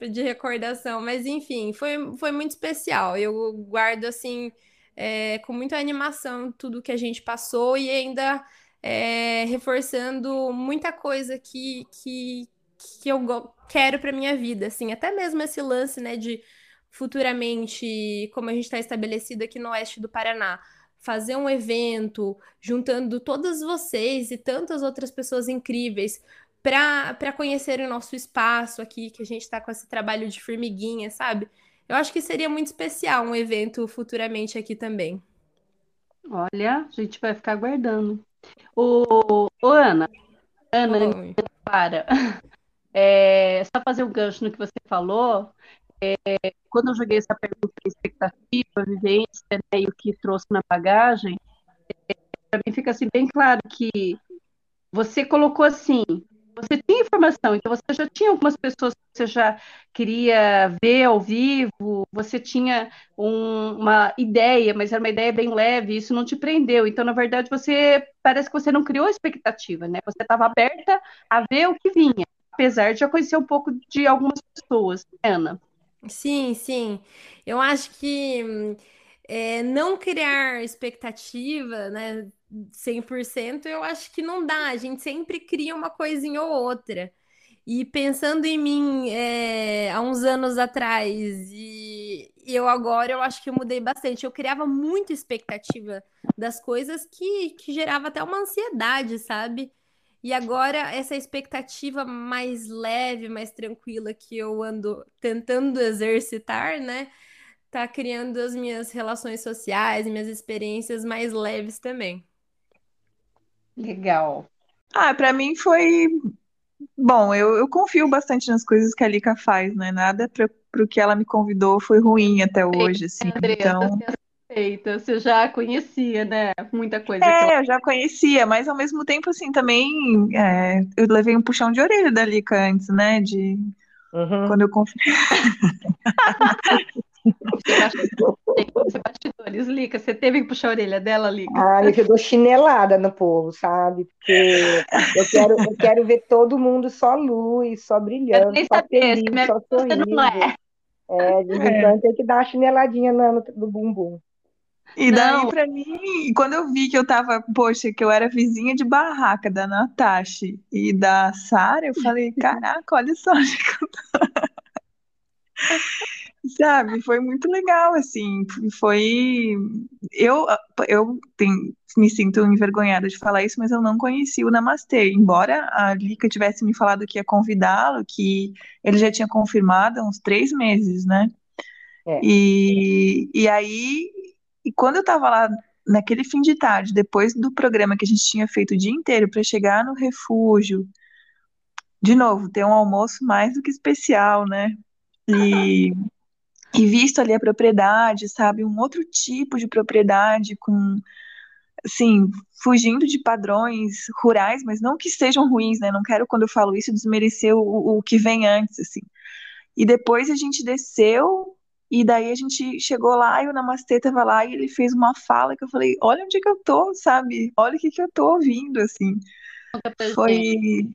De recordação. Mas, enfim, foi, foi muito especial. Eu guardo, assim, é, com muita animação tudo que a gente passou e ainda é, reforçando muita coisa que, que, que eu quero para minha vida, assim, até mesmo esse lance, né, de futuramente, como a gente está estabelecido aqui no oeste do Paraná, fazer um evento juntando todas vocês e tantas outras pessoas incríveis para conhecer o nosso espaço aqui, que a gente está com esse trabalho de formiguinha, sabe? Eu acho que seria muito especial um evento futuramente aqui também. Olha, a gente vai ficar aguardando. O, o Ana, Ana, Oi. para. É, só fazer um gancho no que você falou, é, quando eu joguei essa pergunta de expectativa, vivência, né, e o que trouxe na bagagem, é, para mim fica assim bem claro que você colocou assim, você tinha informação, então você já tinha algumas pessoas que você já queria ver ao vivo, você tinha um, uma ideia, mas era uma ideia bem leve, isso não te prendeu. Então, na verdade, você parece que você não criou expectativa, né? Você estava aberta a ver o que vinha apesar de já conhecer um pouco de algumas pessoas, Ana. Sim, sim. Eu acho que é, não criar expectativa, né, 100%, eu acho que não dá. A gente sempre cria uma coisinha ou outra. E pensando em mim é, há uns anos atrás e eu agora, eu acho que eu mudei bastante. Eu criava muita expectativa das coisas que, que gerava até uma ansiedade, sabe? E agora, essa expectativa mais leve, mais tranquila que eu ando tentando exercitar, né? Tá criando as minhas relações sociais, minhas experiências mais leves também. Legal. Ah, para mim foi. Bom, eu, eu confio bastante nas coisas que a Lika faz, né? Nada para o que ela me convidou foi ruim até hoje, assim. Andrea, então. Perfeita, você já conhecia, né? Muita coisa. É, eu já conhecia, mas ao mesmo tempo, assim, também é, eu levei um puxão de orelha da Lica antes, né? De uhum. quando eu confio. bastidores, Lica, você teve que puxar a orelha dela, Lica? Ah, eu dou chinelada no povo, sabe? Porque eu quero, eu quero ver todo mundo só luz, só brilhando, só saber, feliz, só sorrindo. Não é. É, de quando tem que dar uma chineladinha no, no bumbum. E daí, para mim, quando eu vi que eu tava, poxa, que eu era vizinha de barraca da Natasha e da Sara, eu falei, caraca, olha só onde que eu tô. Sabe, foi muito legal, assim, foi... Eu, eu tenho, me sinto envergonhada de falar isso, mas eu não conheci o Namastê, embora a Lika tivesse me falado que ia convidá-lo, que ele já tinha confirmado há uns três meses, né? É. E, e aí e quando eu estava lá naquele fim de tarde, depois do programa que a gente tinha feito o dia inteiro para chegar no refúgio, de novo, ter um almoço mais do que especial, né? E, e visto ali a propriedade, sabe? Um outro tipo de propriedade com assim, fugindo de padrões rurais, mas não que sejam ruins, né? Não quero, quando eu falo isso, desmerecer o, o que vem antes, assim. E depois a gente desceu e daí a gente chegou lá e o Namastê tava lá e ele fez uma fala que eu falei, olha onde é que eu tô, sabe? Olha o que que eu tô ouvindo, assim. Foi...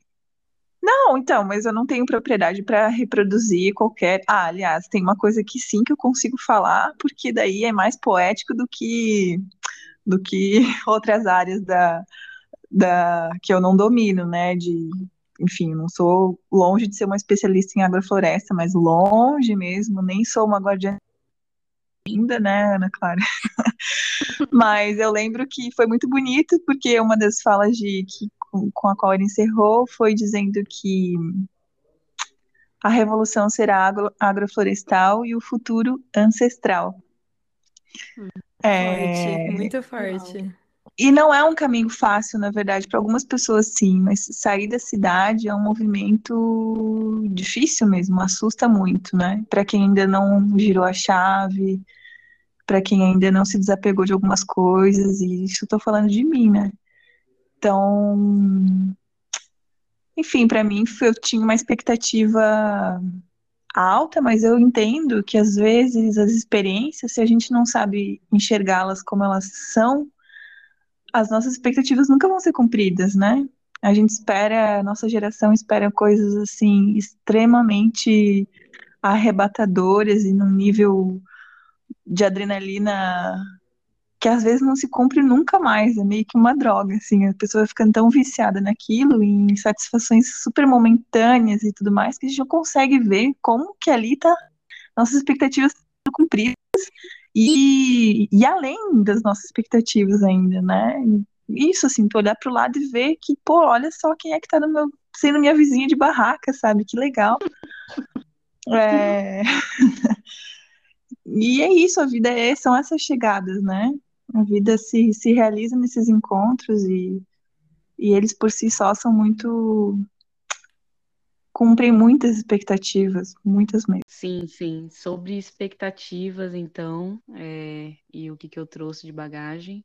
Não, então, mas eu não tenho propriedade para reproduzir qualquer. Ah, aliás, tem uma coisa que sim que eu consigo falar, porque daí é mais poético do que do que outras áreas da, da que eu não domino, né? De enfim, não sou longe de ser uma especialista em agrofloresta, mas longe mesmo, nem sou uma guardiã ainda, né, Ana Clara? mas eu lembro que foi muito bonito, porque uma das falas de, que, com, a qual ele encerrou foi dizendo que a revolução será agro, agroflorestal e o futuro ancestral. Hum, é... Forte, muito forte. E não é um caminho fácil, na verdade, para algumas pessoas sim, mas sair da cidade é um movimento difícil mesmo, assusta muito, né? Para quem ainda não virou a chave, para quem ainda não se desapegou de algumas coisas, e isso estou falando de mim, né? Então, enfim, para mim eu tinha uma expectativa alta, mas eu entendo que às vezes as experiências, se a gente não sabe enxergá-las como elas são, as nossas expectativas nunca vão ser cumpridas, né? A gente espera, a nossa geração espera coisas assim extremamente arrebatadoras e num nível de adrenalina que às vezes não se cumpre nunca mais, é meio que uma droga, assim, a pessoa vai ficando tão viciada naquilo, em satisfações super momentâneas e tudo mais, que a gente não consegue ver como que ali tá nossas expectativas cumpridas e, e além das nossas expectativas ainda, né? Isso, assim, tu olhar para o lado e ver que, pô, olha só quem é que tá no meu, sendo minha vizinha de barraca, sabe? Que legal. É... e é isso, a vida é, são essas chegadas, né? A vida se, se realiza nesses encontros e, e eles por si só são muito. Cumprem muitas expectativas, muitas mesmo. Sim, sim. Sobre expectativas, então, é, e o que, que eu trouxe de bagagem.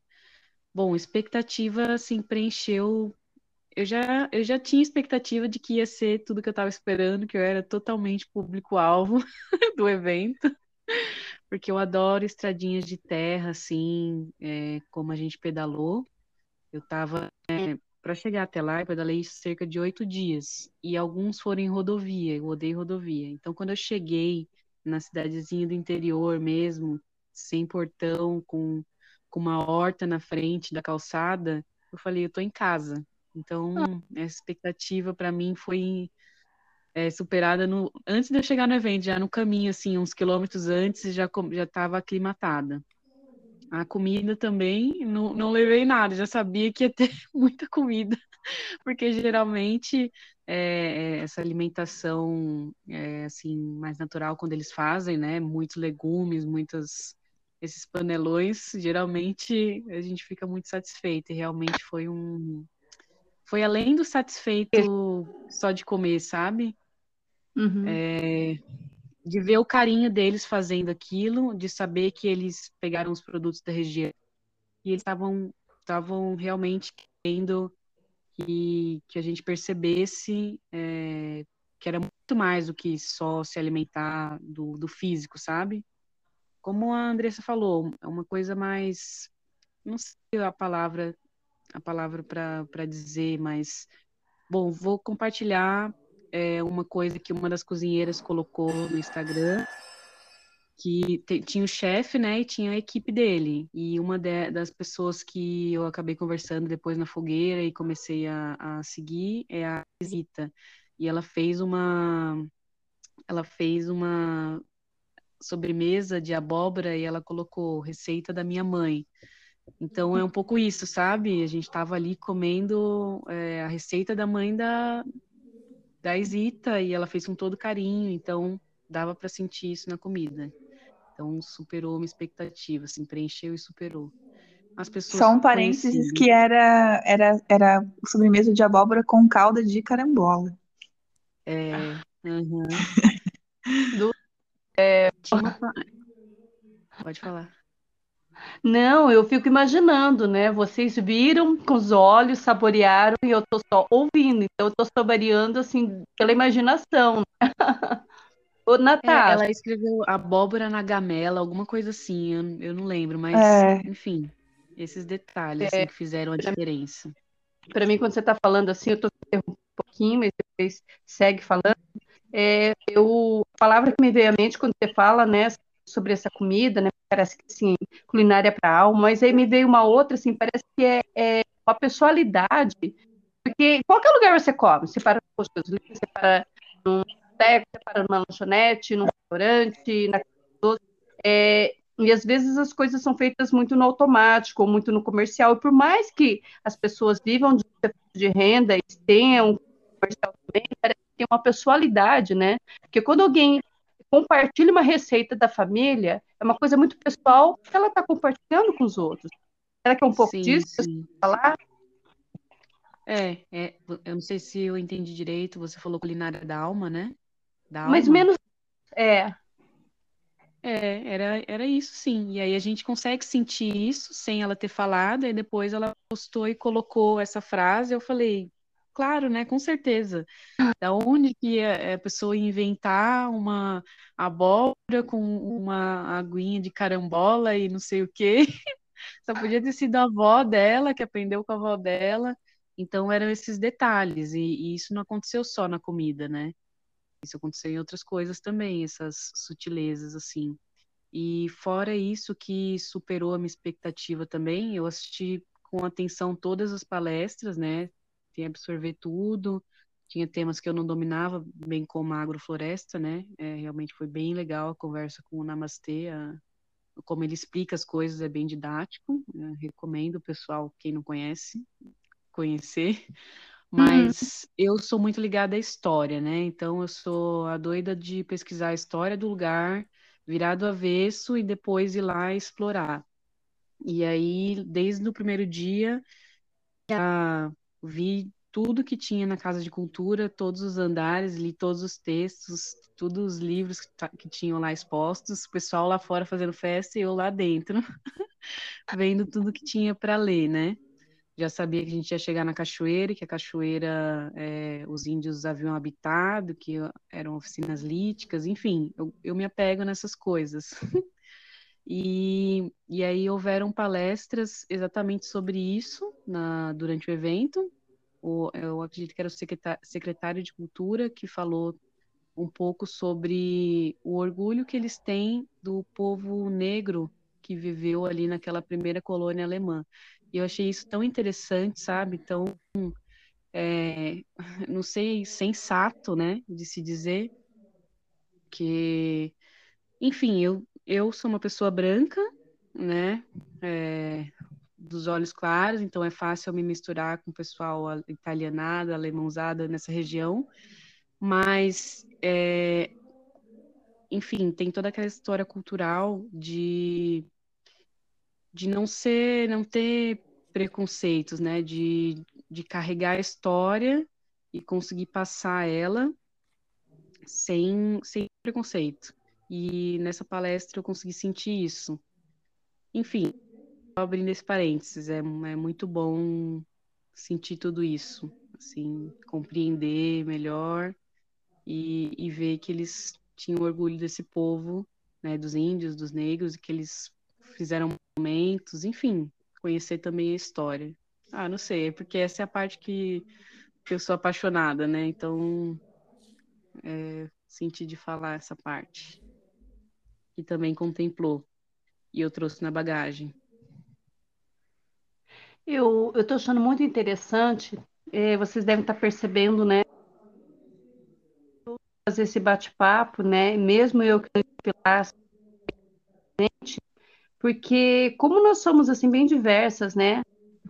Bom, expectativa, assim, preencheu. Eu já, eu já tinha expectativa de que ia ser tudo que eu estava esperando, que eu era totalmente público-alvo do evento porque eu adoro estradinhas de terra, assim, é, como a gente pedalou. Eu tava, é, para chegar até lá, eu pedalei cerca de oito dias, e alguns foram em rodovia, eu odeio rodovia. Então, quando eu cheguei na cidadezinha do interior mesmo, sem portão, com, com uma horta na frente da calçada, eu falei, eu tô em casa. Então, ah. essa expectativa para mim foi é, superada no, antes de eu chegar no evento, já no caminho, assim, uns quilômetros antes, já já estava aclimatada. A comida também, não, não levei nada, já sabia que ia ter muita comida, porque geralmente é, é, essa alimentação é, assim mais natural quando eles fazem, né? Muitos legumes, muitos esses panelões, geralmente a gente fica muito satisfeito. E realmente foi um foi além do satisfeito só de comer, sabe? Uhum. É, de ver o carinho deles fazendo aquilo, de saber que eles pegaram os produtos da região e eles estavam estavam realmente querendo que, que a gente percebesse é, que era muito mais do que só se alimentar do, do físico, sabe? Como a Andressa falou, é uma coisa mais não sei a palavra a palavra para dizer, mas bom, vou compartilhar é, uma coisa que uma das cozinheiras colocou no Instagram, que tinha o chefe, né, e tinha a equipe dele. E uma de, das pessoas que eu acabei conversando depois na fogueira e comecei a, a seguir é a Zita. E ela fez uma ela fez uma sobremesa de abóbora e ela colocou receita da minha mãe. Então é um pouco isso, sabe? A gente estava ali comendo é, a receita da mãe da, da Isita e ela fez com todo carinho, então dava para sentir isso na comida. Então superou uma expectativa, assim, preencheu e superou. As pessoas Só um parênteses que era era era sobremesa de abóbora com calda de carambola. É, uhum. Do, é... Pode falar. Não, eu fico imaginando, né? Vocês viram com os olhos, saborearam e eu tô só ouvindo. Então eu tô saboreando assim pela imaginação. Né? Ô, Natasha. É, ela escreveu abóbora na gamela, alguma coisa assim, eu, eu não lembro, mas é. enfim, esses detalhes é. assim, que fizeram a diferença. Para mim, quando você está falando assim, eu tô um pouquinho, mas depois segue falando. É, eu, a palavra que me veio à mente quando você fala, né, sobre essa comida, né? Parece que assim, culinária para alma, mas aí me veio uma outra, assim, parece que é, é uma pessoalidade, porque qualquer lugar você come, você para no posto você para num boteco, você para numa lanchonete, num restaurante, na é, e às vezes as coisas são feitas muito no automático, muito no comercial, e por mais que as pessoas vivam de, de renda e tenham comercial também, parece que tem uma pessoalidade, né? Porque quando alguém compartilha uma receita da família, é uma coisa muito pessoal que ela está compartilhando com os outros. Será que é um pouco sim, disso sim. que falar? É, é, eu não sei se eu entendi direito, você falou culinária da alma, né? Da Mais ou menos, é. É, era, era isso sim. E aí a gente consegue sentir isso sem ela ter falado, e depois ela postou e colocou essa frase. Eu falei, claro, né? Com certeza. Da onde que a, a pessoa inventar uma abóbora com uma aguinha de carambola e não sei o quê? Só podia ter sido a avó dela, que aprendeu com a avó dela. Então eram esses detalhes, e, e isso não aconteceu só na comida, né? Isso aconteceu em outras coisas também, essas sutilezas, assim. E fora isso, que superou a minha expectativa também, eu assisti com atenção todas as palestras, né? Tem absorver tudo, tinha temas que eu não dominava, bem como a agrofloresta, né? É, realmente foi bem legal a conversa com o Namastê, a, como ele explica as coisas é bem didático, recomendo o pessoal, quem não conhece, conhecer. Uhum. Mas uhum. eu sou muito ligada à história, né? Então eu sou a doida de pesquisar a história do lugar, virar do avesso e depois ir lá explorar. E aí, desde o primeiro dia, já vi tudo que tinha na Casa de Cultura, todos os andares, li todos os textos, todos os livros que, que tinham lá expostos, o pessoal lá fora fazendo festa e eu lá dentro, vendo tudo que tinha para ler, né? já sabia que a gente ia chegar na cachoeira, que a cachoeira é, os índios haviam habitado, que eram oficinas líticas, enfim, eu, eu me apego nessas coisas. e, e aí houveram palestras exatamente sobre isso na, durante o evento. O, eu acredito que era o secretário, de Cultura que falou um pouco sobre o orgulho que eles têm do povo negro que viveu ali naquela primeira colônia alemã. E eu achei isso tão interessante, sabe? Tão, é, não sei, sensato, né? De se dizer que, enfim, eu, eu sou uma pessoa branca, né? É, dos olhos claros, então é fácil eu me misturar com o pessoal italianado, alemãozada nessa região, mas, é, enfim, tem toda aquela história cultural de de não ser, não ter preconceitos, né? De, de carregar a história e conseguir passar ela sem, sem preconceito. E nessa palestra eu consegui sentir isso. Enfim, abrindo esse parênteses, é, é muito bom sentir tudo isso, assim, compreender melhor e, e ver que eles tinham orgulho desse povo, né, dos índios, dos negros, e que eles fizeram momentos, enfim, conhecer também a história. Ah, não sei, é porque essa é a parte que, eu sou apaixonada, né? Então, é, senti de falar essa parte. E também contemplou. E eu trouxe na bagagem. Eu estou achando muito interessante, é, vocês devem estar tá percebendo, né? Fazer esse bate-papo, né? Mesmo eu que porque como nós somos assim bem diversas, né?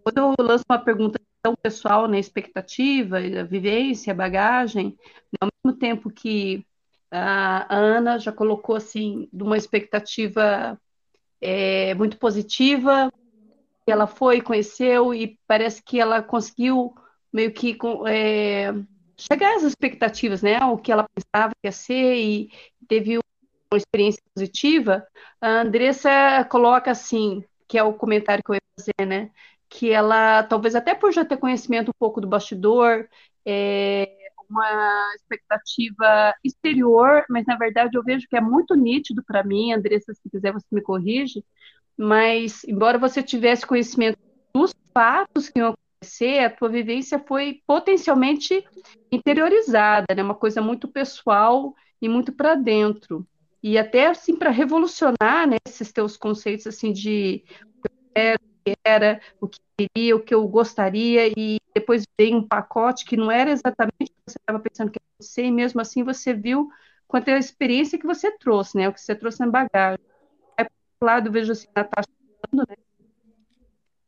Quando eu lanço uma pergunta tão pessoal, né, expectativa, vivência, bagagem, né, ao mesmo tempo que a Ana já colocou assim de uma expectativa é, muito positiva, ela foi, conheceu e parece que ela conseguiu meio que é, chegar às expectativas, né? O que ela pensava que ia ser e teve uma experiência positiva, a Andressa coloca assim, que é o comentário que eu ia fazer, né? Que ela, talvez até por já ter conhecimento um pouco do bastidor, é uma expectativa exterior, mas na verdade eu vejo que é muito nítido para mim, Andressa, se quiser você me corrige, mas embora você tivesse conhecimento dos fatos que iam acontecer, a tua vivência foi potencialmente interiorizada, né? Uma coisa muito pessoal e muito para dentro e até assim para revolucionar né, esses teus conceitos assim de era, o que queria, o que eu gostaria e depois veio um pacote que não era exatamente o que você estava pensando que ia ser e mesmo assim você viu quanto é a experiência que você trouxe, né, o que você trouxe na bagagem. É, por lado, vejo assim, Natasha falando, né,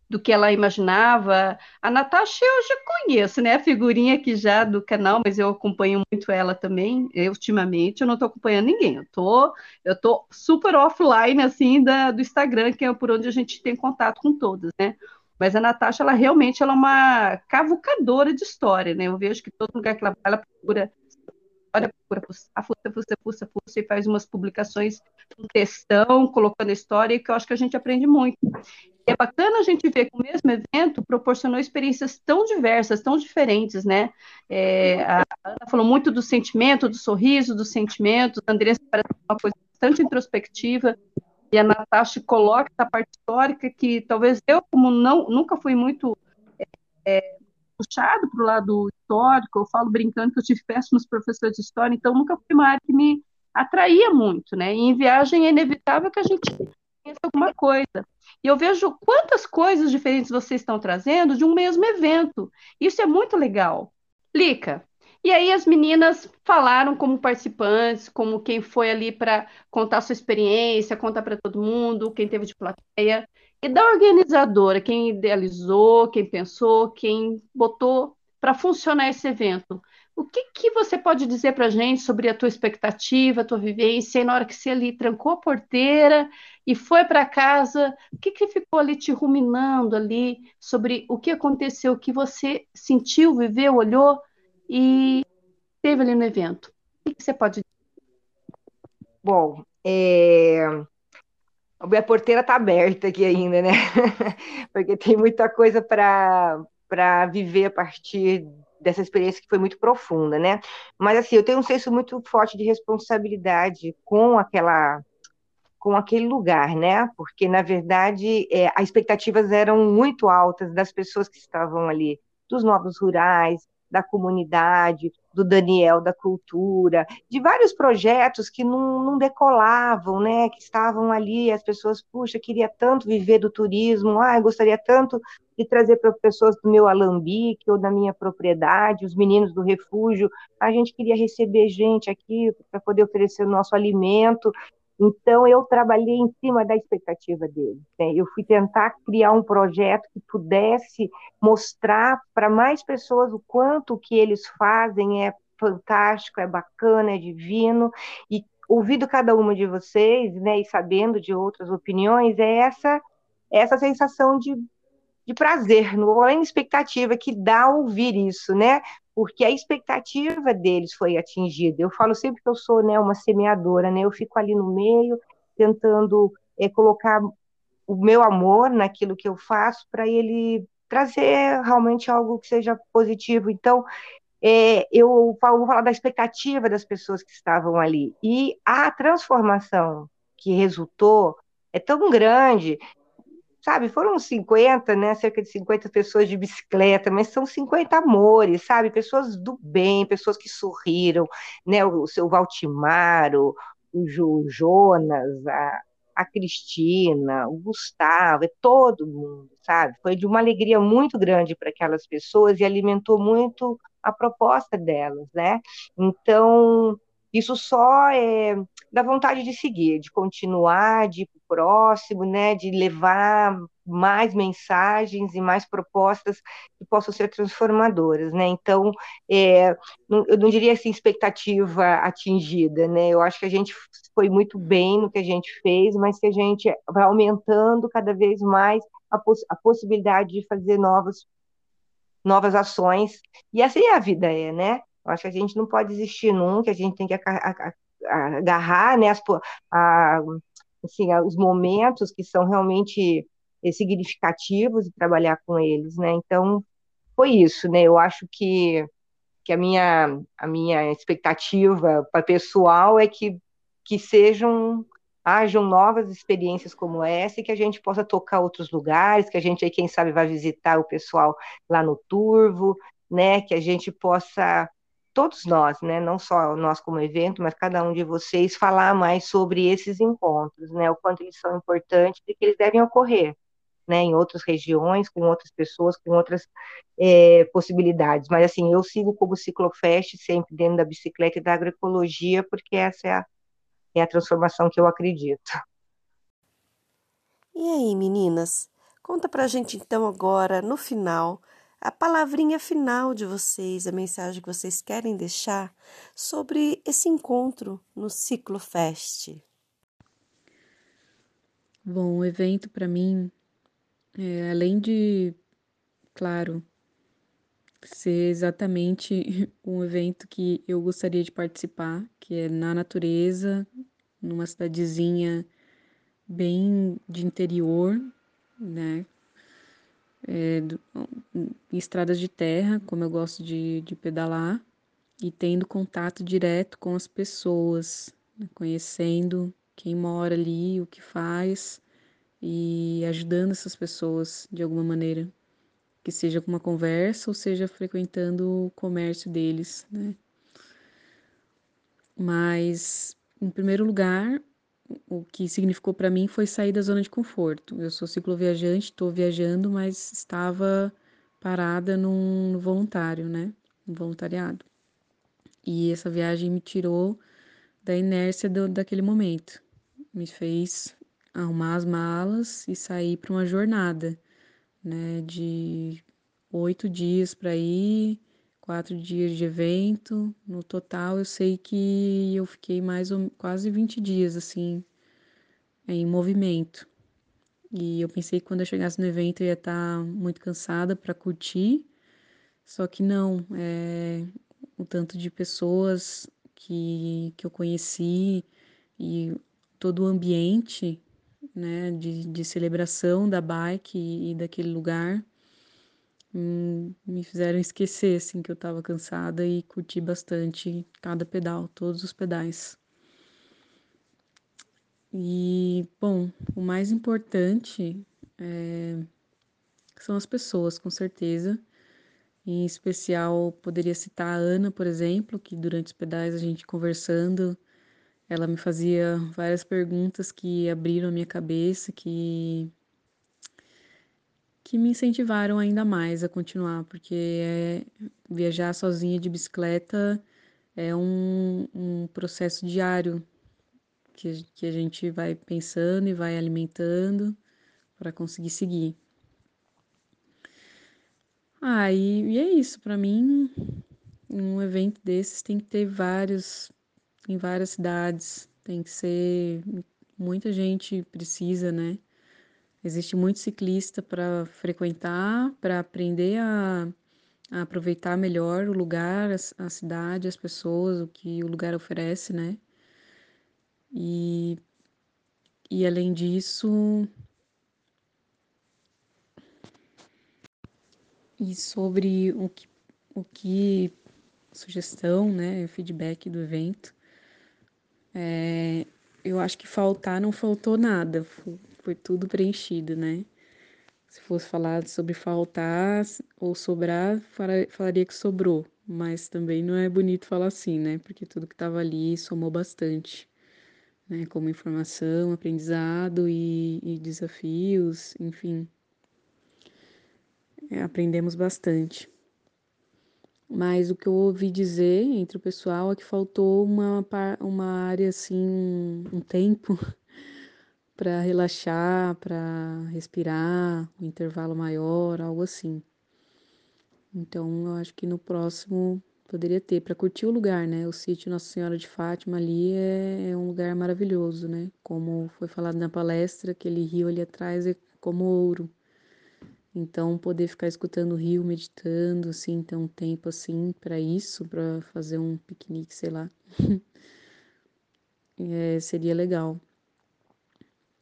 do que ela imaginava. A Natasha eu já conheço, né? A figurinha aqui já do canal, mas eu acompanho muito ela também. Eu, ultimamente, eu não estou acompanhando ninguém. Eu tô, eu tô super offline, assim, da, do Instagram, que é por onde a gente tem contato com todas, né? Mas a Natasha, ela realmente ela é uma cavucadora de história, né? Eu vejo que todo lugar que ela vai, ela procura olha, procura fuça, fuça, fuça, fuça, e faz umas publicações com textão, colocando história, que eu acho que a gente aprende muito. E é bacana a gente ver que o mesmo evento proporcionou experiências tão diversas, tão diferentes, né? É, a Ana falou muito do sentimento, do sorriso, do sentimento, a Andressa parece uma coisa bastante introspectiva, e a Natasha coloca essa parte histórica que talvez eu, como não, nunca fui muito é, é puxado para o lado histórico, eu falo brincando que eu tive péssimos professores de história, então nunca foi uma área que me atraía muito, né? E em viagem é inevitável que a gente conheça alguma coisa. E eu vejo quantas coisas diferentes vocês estão trazendo de um mesmo evento. Isso é muito legal. Lica, e aí as meninas falaram como participantes, como quem foi ali para contar sua experiência, contar para todo mundo, quem teve de plateia. E da organizadora, quem idealizou, quem pensou, quem botou para funcionar esse evento. O que, que você pode dizer para a gente sobre a tua expectativa, a tua vivência, e na hora que você ali trancou a porteira e foi para casa, o que, que ficou ali te ruminando ali sobre o que aconteceu, o que você sentiu, viveu, olhou e teve ali no evento? O que, que você pode dizer? Bom, é... A minha porteira está aberta aqui ainda, né? Porque tem muita coisa para viver a partir dessa experiência que foi muito profunda, né? Mas assim, eu tenho um senso muito forte de responsabilidade com aquela com aquele lugar, né? Porque na verdade é, as expectativas eram muito altas das pessoas que estavam ali, dos novos rurais, da comunidade, do Daniel da Cultura, de vários projetos que não, não, decolavam, né? Que estavam ali, as pessoas, puxa, queria tanto viver do turismo, ah, gostaria tanto de trazer para pessoas do meu alambique ou da minha propriedade, os meninos do refúgio, a gente queria receber gente aqui para poder oferecer o nosso alimento, então, eu trabalhei em cima da expectativa dele. Né? Eu fui tentar criar um projeto que pudesse mostrar para mais pessoas o quanto que eles fazem é fantástico, é bacana, é divino, e ouvindo cada uma de vocês, né, e sabendo de outras opiniões, é essa essa sensação de, de prazer, não além expectativa que dá ouvir isso, né? Porque a expectativa deles foi atingida. Eu falo sempre que eu sou né, uma semeadora, né? Eu fico ali no meio, tentando é, colocar o meu amor naquilo que eu faço para ele trazer realmente algo que seja positivo. Então, é, eu vou falar da expectativa das pessoas que estavam ali. E a transformação que resultou é tão grande sabe? Foram 50, né? Cerca de 50 pessoas de bicicleta, mas são 50 amores, sabe? Pessoas do bem, pessoas que sorriram, né? O seu Valtimaro, o Jonas, a, a Cristina, o Gustavo, é todo mundo, sabe? Foi de uma alegria muito grande para aquelas pessoas e alimentou muito a proposta delas, né? Então, isso só é, dá vontade de seguir, de continuar, de ir próximo, né, de levar mais mensagens e mais propostas que possam ser transformadoras, né? Então, é, eu não diria assim expectativa atingida, né? Eu acho que a gente foi muito bem no que a gente fez, mas que a gente vai aumentando cada vez mais a, poss a possibilidade de fazer novas novas ações. E assim é a vida é, né? Eu acho que a gente não pode desistir nunca, a gente tem que agarrar né, as, a, assim, os momentos que são realmente eh, significativos e trabalhar com eles, né? Então, foi isso, né? Eu acho que, que a, minha, a minha expectativa para pessoal é que, que sejam hajam novas experiências como essa e que a gente possa tocar outros lugares, que a gente aí, quem sabe, vai visitar o pessoal lá no Turvo, né? Que a gente possa todos nós, né, não só nós como evento, mas cada um de vocês, falar mais sobre esses encontros, né, o quanto eles são importantes e que eles devem ocorrer, né, em outras regiões, com outras pessoas, com outras é, possibilidades. Mas, assim, eu sigo como ciclofest, sempre dentro da bicicleta e da agroecologia, porque essa é a, é a transformação que eu acredito. E aí, meninas, Conta pra gente então agora, no final, a palavrinha final de vocês, a mensagem que vocês querem deixar sobre esse encontro no Ciclo Fest. Bom, o evento para mim, é, além de, claro, ser exatamente um evento que eu gostaria de participar, que é na natureza, numa cidadezinha bem de interior, né? É, em estradas de terra, como eu gosto de, de pedalar, e tendo contato direto com as pessoas, né? conhecendo quem mora ali, o que faz e ajudando essas pessoas de alguma maneira, que seja com uma conversa ou seja frequentando o comércio deles, né? Mas, em primeiro lugar, o que significou para mim foi sair da zona de conforto. Eu sou cicloviajante, estou viajando, mas estava parada num voluntário, né? No voluntariado. E essa viagem me tirou da inércia do, daquele momento. Me fez arrumar as malas e sair para uma jornada, né? De oito dias para ir, quatro dias de evento. No total, eu sei que eu fiquei mais ou quase 20 dias assim em movimento. E eu pensei que quando eu chegasse no evento eu ia estar muito cansada para curtir, só que não, é, o tanto de pessoas que, que eu conheci e todo o ambiente né, de, de celebração da bike e, e daquele lugar me fizeram esquecer assim que eu estava cansada e curti bastante cada pedal, todos os pedais. E bom, o mais importante é, são as pessoas, com certeza. Em especial, poderia citar a Ana, por exemplo, que durante os pedais a gente conversando, ela me fazia várias perguntas que abriram a minha cabeça, que que me incentivaram ainda mais a continuar, porque é, viajar sozinha de bicicleta é um, um processo diário que, que a gente vai pensando e vai alimentando para conseguir seguir. Ah, e, e é isso, para mim, um evento desses tem que ter vários, em várias cidades, tem que ser, muita gente precisa, né? Existe muito ciclista para frequentar, para aprender a, a, aproveitar melhor o lugar, a, a, cidade, as pessoas, o que o lugar oferece, né? E, e além disso, e sobre o que, o que sugestão, né, feedback do evento, é, eu acho que faltar não faltou nada, foi, tudo preenchido, né? Se fosse falar sobre faltar ou sobrar, falaria que sobrou, mas também não é bonito falar assim, né? Porque tudo que estava ali somou bastante, né? Como informação, aprendizado e, e desafios, enfim. É, aprendemos bastante. Mas o que eu ouvi dizer entre o pessoal é que faltou uma, uma área assim, um tempo para relaxar, para respirar, um intervalo maior, algo assim. Então, eu acho que no próximo poderia ter para curtir o lugar, né? O sítio Nossa Senhora de Fátima ali é, é, um lugar maravilhoso, né? Como foi falado na palestra, aquele rio ali atrás é como ouro. Então, poder ficar escutando o rio, meditando, assim, ter um tempo assim para isso, para fazer um piquenique, sei lá, é, seria legal.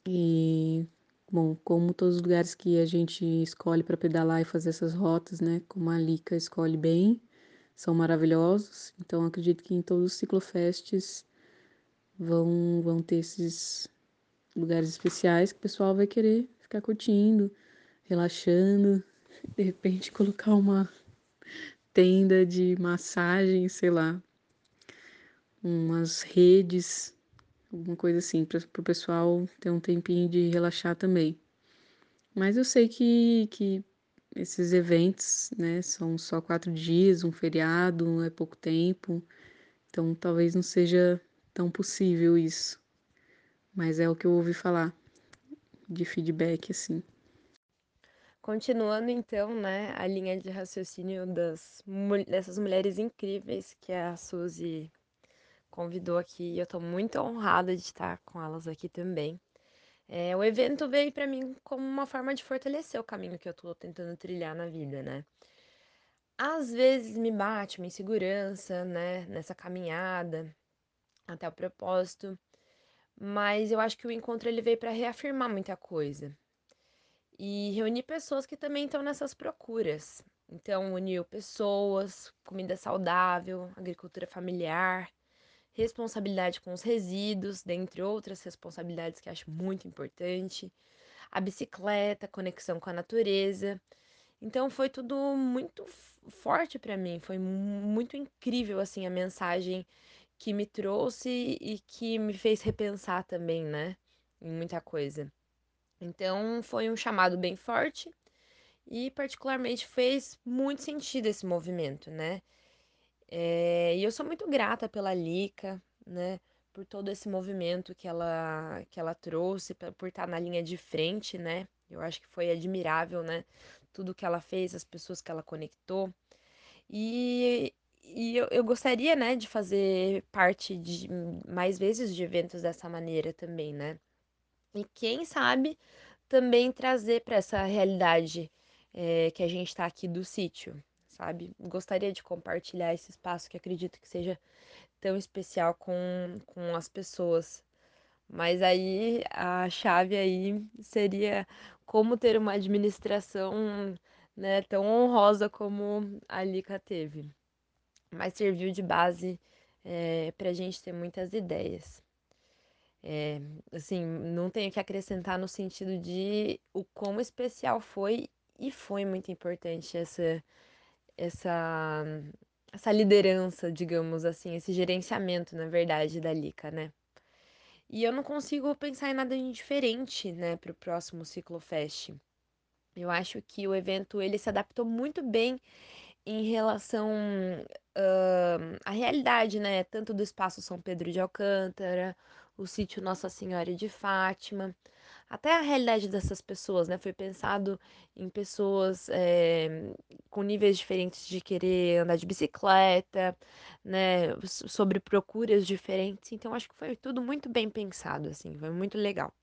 E, bom, como todos os lugares que a gente escolhe para pedalar e fazer essas rotas, né, como a Lica escolhe bem, são maravilhosos. Então, acredito que em todos os ciclofests vão, vão ter esses lugares especiais que o pessoal vai querer ficar curtindo, relaxando, de repente colocar uma tenda de massagem, sei lá, umas redes alguma coisa assim, para o pessoal ter um tempinho de relaxar também. Mas eu sei que, que esses eventos, né, são só quatro dias, um feriado, é pouco tempo, então talvez não seja tão possível isso. Mas é o que eu ouvi falar de feedback, assim. Continuando então, né, a linha de raciocínio das, dessas mulheres incríveis que a Suzy convidou aqui, eu estou muito honrada de estar com elas aqui também. É, o evento veio para mim como uma forma de fortalecer o caminho que eu estou tentando trilhar na vida, né? Às vezes me bate uma insegurança, né, nessa caminhada até o propósito, mas eu acho que o encontro ele veio para reafirmar muita coisa e reunir pessoas que também estão nessas procuras. Então, uniu pessoas, comida saudável, agricultura familiar, responsabilidade com os resíduos, dentre outras responsabilidades que acho muito importante, a bicicleta, conexão com a natureza. Então foi tudo muito forte para mim, foi muito incrível assim a mensagem que me trouxe e que me fez repensar também, né, em muita coisa. Então foi um chamado bem forte e particularmente fez muito sentido esse movimento, né? É, e eu sou muito grata pela Lica, né? Por todo esse movimento que ela, que ela trouxe, por estar na linha de frente, né? Eu acho que foi admirável, né? Tudo que ela fez, as pessoas que ela conectou. E, e eu, eu gostaria, né, de fazer parte de mais vezes de eventos dessa maneira também, né? E quem sabe também trazer para essa realidade é, que a gente está aqui do sítio, sabe? Gostaria de compartilhar esse espaço que acredito que seja tão especial com, com as pessoas. Mas aí a chave aí seria como ter uma administração né, tão honrosa como a Lica teve. Mas serviu de base é, para a gente ter muitas ideias. É, assim, não tenho que acrescentar no sentido de o quão especial foi e foi muito importante essa essa essa liderança, digamos assim, esse gerenciamento, na verdade, da Lica, né? E eu não consigo pensar em nada diferente, né, para o próximo Ciclofest. Eu acho que o evento ele se adaptou muito bem em relação uh, à realidade, né, tanto do espaço São Pedro de Alcântara, o sítio Nossa Senhora de Fátima, até a realidade dessas pessoas, né? Foi pensado em pessoas é, com níveis diferentes de querer andar de bicicleta, né? Sobre procuras diferentes. Então, acho que foi tudo muito bem pensado, assim, foi muito legal.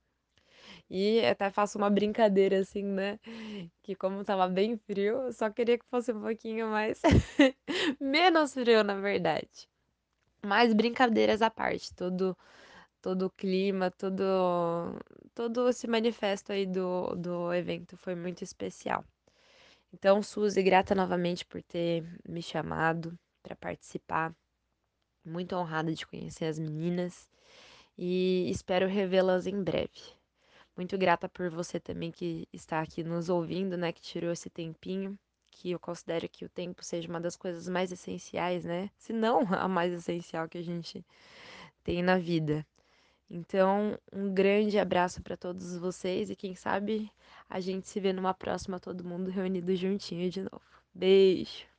E até faço uma brincadeira assim, né? Que como tava bem frio, só queria que fosse um pouquinho mais menos frio, na verdade. Mas brincadeiras à parte, todo todo o clima, todo, todo esse manifesto aí do, do evento foi muito especial. Então, Suzy, grata novamente por ter me chamado para participar. Muito honrada de conhecer as meninas e espero revê-las em breve. Muito grata por você também que está aqui nos ouvindo, né, que tirou esse tempinho, que eu considero que o tempo seja uma das coisas mais essenciais, né? Se não a mais essencial que a gente tem na vida. Então, um grande abraço para todos vocês e quem sabe a gente se vê numa próxima, todo mundo reunido juntinho de novo. Beijo!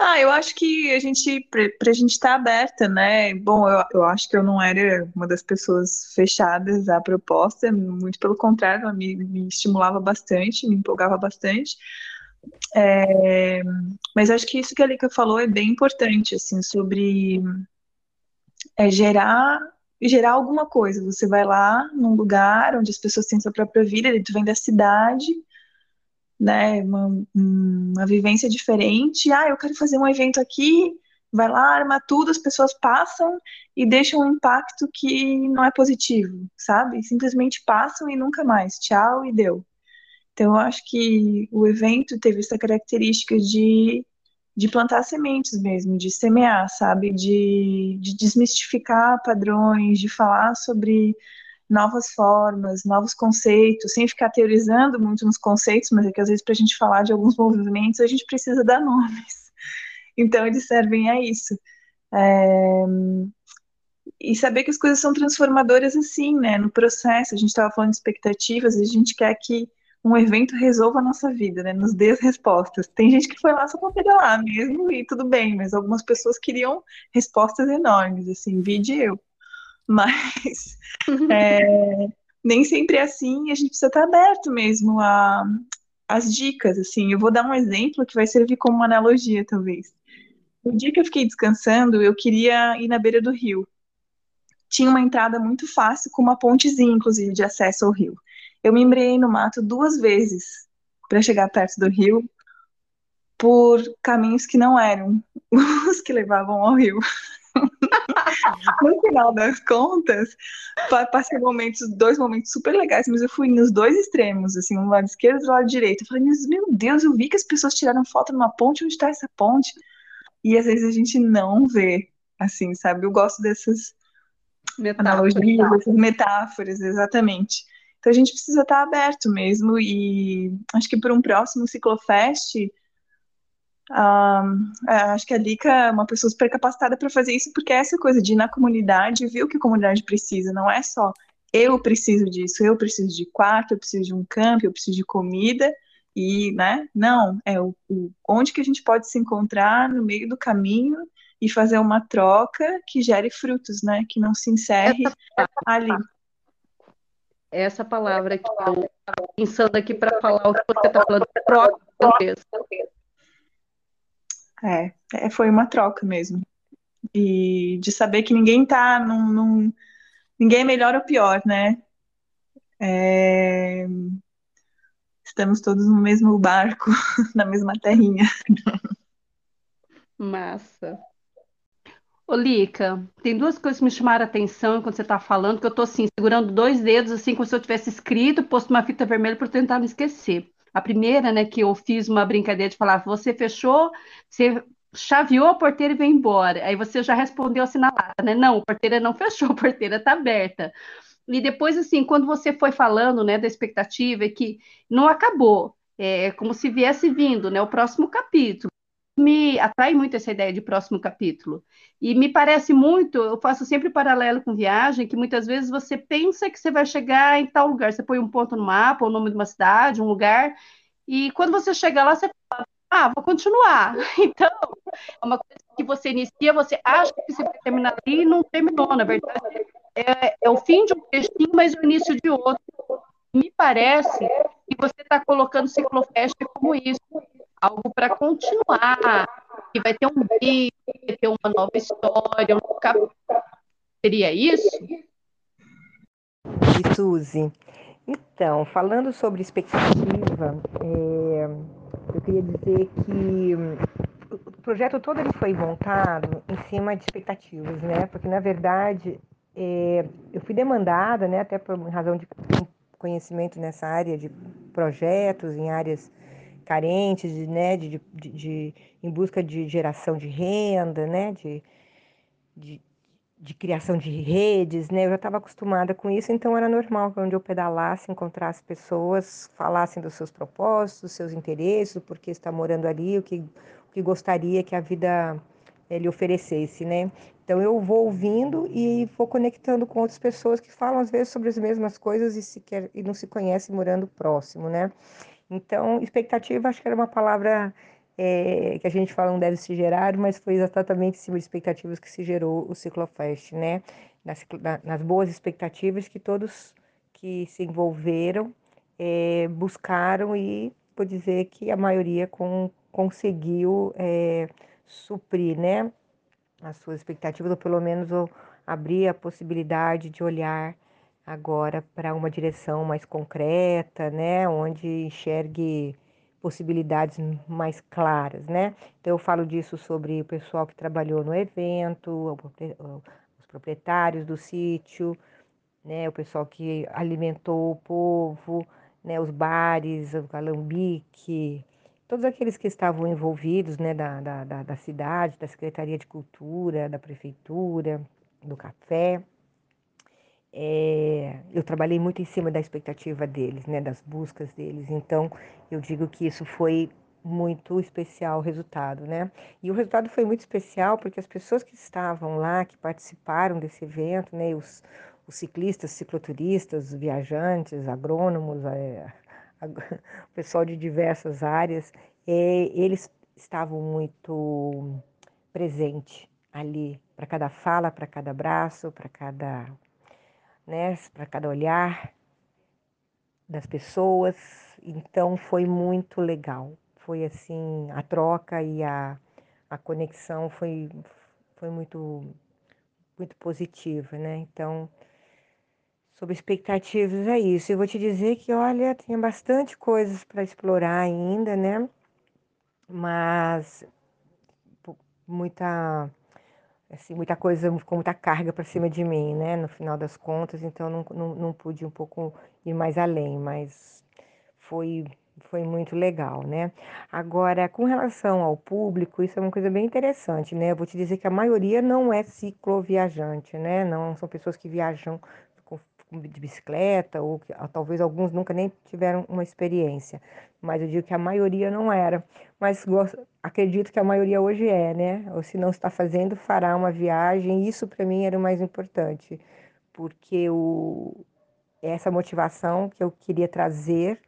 Ah, eu acho que a gente, para a gente estar tá aberta, né? Bom, eu, eu acho que eu não era uma das pessoas fechadas à proposta, muito pelo contrário, me, me estimulava bastante, me empolgava bastante. É, mas acho que isso que a Lika falou é bem importante, assim, sobre é, gerar gerar alguma coisa. Você vai lá num lugar onde as pessoas têm sua própria vida, tu vem da cidade, né, uma, uma vivência diferente. Ah, eu quero fazer um evento aqui, vai lá, arma tudo, as pessoas passam e deixam um impacto que não é positivo, sabe? Simplesmente passam e nunca mais. Tchau e deu. Então, eu acho que o evento teve essa característica de de plantar sementes mesmo, de semear, sabe? De, de desmistificar padrões, de falar sobre novas formas, novos conceitos, sem ficar teorizando muito nos conceitos, mas é que às vezes para a gente falar de alguns movimentos a gente precisa dar nomes. Então eles servem a isso. É... E saber que as coisas são transformadoras assim, né? No processo, a gente estava falando de expectativas, a gente quer que um evento resolva a nossa vida, né? Nos dê as respostas. Tem gente que foi lá só para pedalar mesmo e tudo bem, mas algumas pessoas queriam respostas enormes, assim, vide eu. Mas é, nem sempre é assim, a gente precisa estar aberto mesmo a, as dicas, assim. Eu vou dar um exemplo que vai servir como uma analogia, talvez. No dia que eu fiquei descansando, eu queria ir na beira do rio. Tinha uma entrada muito fácil, com uma pontezinha, inclusive, de acesso ao rio. Eu me embreei no mato duas vezes para chegar perto do rio, por caminhos que não eram os que levavam ao rio. no final das contas, passei momentos, dois momentos super legais, mas eu fui nos dois extremos, assim, um lado esquerdo e do lado direito. Eu falei, meu Deus, eu vi que as pessoas tiraram foto numa ponte, onde está essa ponte? E às vezes a gente não vê, assim, sabe? Eu gosto dessas metáforas. analogias, dessas metáforas, exatamente. Então a gente precisa estar aberto mesmo, e acho que para um próximo Ciclofest Uh, acho que a Lica é uma pessoa super capacitada para fazer isso, porque é essa coisa de ir na comunidade ver o que a comunidade precisa, não é só eu preciso disso, eu preciso de quarto, eu preciso de um campo, eu preciso de comida, e, né, não, é o, o, onde que a gente pode se encontrar no meio do caminho e fazer uma troca que gere frutos, né, que não se encerre ali. Essa palavra que eu pensando aqui para falar o que você está falando, troca, talvez. É, é, foi uma troca mesmo. E de saber que ninguém tá num, num ninguém é melhor ou pior, né? É, estamos todos no mesmo barco, na mesma terrinha. Massa. Ô, Lica, tem duas coisas que me chamaram a atenção quando você está falando, que eu estou assim, segurando dois dedos, assim, como se eu tivesse escrito, posto uma fita vermelha para tentar não esquecer. A primeira, né, que eu fiz uma brincadeira de falar, você fechou, você chaveou a porteira e veio embora. Aí você já respondeu assim na lata, né? Não, a porteira não fechou, a porteira está aberta. E depois, assim, quando você foi falando, né, da expectativa, é que não acabou, é como se viesse vindo, né, o próximo capítulo. Me atrai muito essa ideia de próximo capítulo. E me parece muito, eu faço sempre paralelo com viagem, que muitas vezes você pensa que você vai chegar em tal lugar, você põe um ponto no mapa, o nome de uma cidade, um lugar, e quando você chega lá, você fala, ah, vou continuar. Então, é uma coisa que você inicia, você acha que você vai terminar ali e não terminou, na verdade. É, é o fim de um destino, mas o início de outro. Me parece que você está colocando Ciclofest como isso, algo para continuar, que vai ter um vídeo, vai ter uma nova história, um capítulo. Seria isso? E Suzy, então, falando sobre expectativa, é, eu queria dizer que o projeto todo ele foi montado em cima de expectativas, né? Porque na verdade é, eu fui demandada, né, até por razão de conhecimento nessa área de projetos em áreas carentes, né, de, de, de, em busca de geração de renda, né, de, de, de criação de redes, né, eu já estava acostumada com isso, então era normal que onde eu pedalasse, encontrasse pessoas, falassem dos seus propósitos, dos seus interesses, o porquê está morando ali, o que, o que gostaria que a vida eh, lhe oferecesse, né. Então eu vou ouvindo e vou conectando com outras pessoas que falam às vezes sobre as mesmas coisas e, se quer, e não se conhecem morando próximo, né. Então, expectativa acho que era uma palavra é, que a gente fala não deve se gerar, mas foi exatamente em cima de expectativas que se gerou o Ciclofest, né? Nas, nas boas expectativas que todos que se envolveram é, buscaram e vou dizer que a maioria com, conseguiu é, suprir, né? As suas expectativas, ou pelo menos ou abrir a possibilidade de olhar agora para uma direção mais concreta, né, onde enxergue possibilidades mais claras, né? Então eu falo disso sobre o pessoal que trabalhou no evento, os proprietários do sítio, né, o pessoal que alimentou o povo, né, os bares, o alambique, todos aqueles que estavam envolvidos, né, da, da, da cidade, da Secretaria de Cultura, da Prefeitura, do café é, eu trabalhei muito em cima da expectativa deles, né, das buscas deles. Então, eu digo que isso foi muito especial o resultado, né? E o resultado foi muito especial porque as pessoas que estavam lá, que participaram desse evento, né, os, os ciclistas, cicloturistas, viajantes, agrônomos, é, o pessoal de diversas áreas, é, eles estavam muito presentes ali para cada fala, para cada abraço, para cada né, para cada olhar. das pessoas, então foi muito legal. Foi assim, a troca e a, a conexão foi, foi muito, muito positiva, né? Então, sobre expectativas é isso. Eu vou te dizer que, olha, tem bastante coisas para explorar ainda, né? Mas muita assim, muita coisa, com muita carga para cima de mim, né, no final das contas, então não, não, não pude um pouco ir mais além, mas foi, foi muito legal, né. Agora, com relação ao público, isso é uma coisa bem interessante, né, eu vou te dizer que a maioria não é cicloviajante, né, não são pessoas que viajam de bicicleta, ou, que, talvez alguns nunca nem tiveram uma experiência, mas eu digo que a maioria não era. Mas gosto, acredito que a maioria hoje é, né? Ou se não está fazendo, fará uma viagem. Isso para mim era o mais importante, porque o, essa motivação que eu queria trazer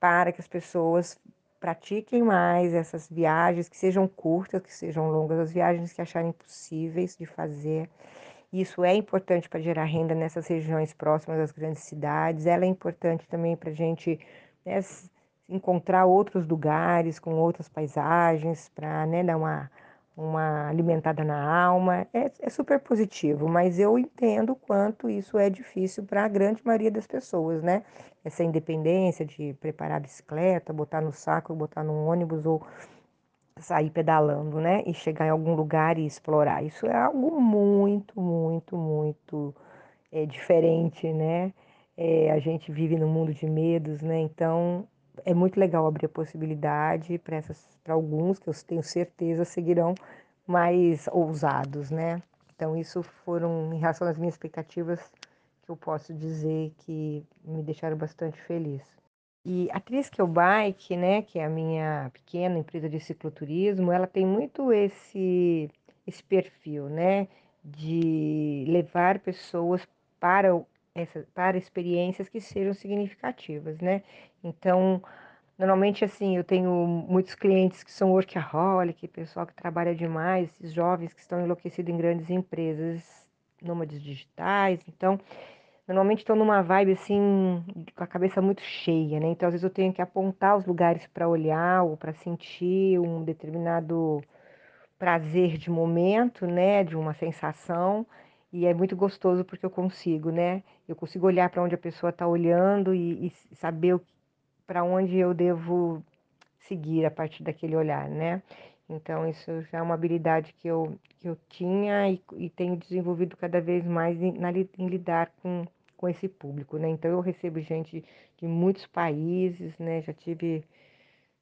para que as pessoas pratiquem mais essas viagens, que sejam curtas, que sejam longas, as viagens que acharem possíveis de fazer isso é importante para gerar renda nessas regiões próximas das grandes cidades. Ela é importante também para a gente né, encontrar outros lugares com outras paisagens, para né, dar uma, uma alimentada na alma. É, é super positivo, mas eu entendo quanto isso é difícil para a grande maioria das pessoas, né? Essa independência de preparar a bicicleta, botar no saco, botar num ônibus ou sair pedalando, né? E chegar em algum lugar e explorar. Isso é algo muito, muito, muito é, diferente, né? É, a gente vive num mundo de medos, né? Então é muito legal abrir a possibilidade para alguns que eu tenho certeza seguirão mais ousados, né? Então isso foram em relação às minhas expectativas que eu posso dizer que me deixaram bastante feliz. E a Triskel Bike, né, que é a minha pequena empresa de cicloturismo, ela tem muito esse, esse perfil, né, de levar pessoas para, essa, para experiências que sejam significativas, né. Então, normalmente, assim, eu tenho muitos clientes que são workaholic, pessoal que trabalha demais, jovens que estão enlouquecidos em grandes empresas, nômades digitais, então normalmente estou numa vibe assim, com a cabeça muito cheia, né? Então, às vezes eu tenho que apontar os lugares para olhar ou para sentir um determinado prazer de momento, né? De uma sensação. E é muito gostoso porque eu consigo, né? Eu consigo olhar para onde a pessoa está olhando e, e saber para onde eu devo seguir a partir daquele olhar, né? Então, isso já é uma habilidade que eu, que eu tinha e, e tenho desenvolvido cada vez mais em, na, em lidar com, com esse público, né? Então eu recebo gente de muitos países, né? Já tive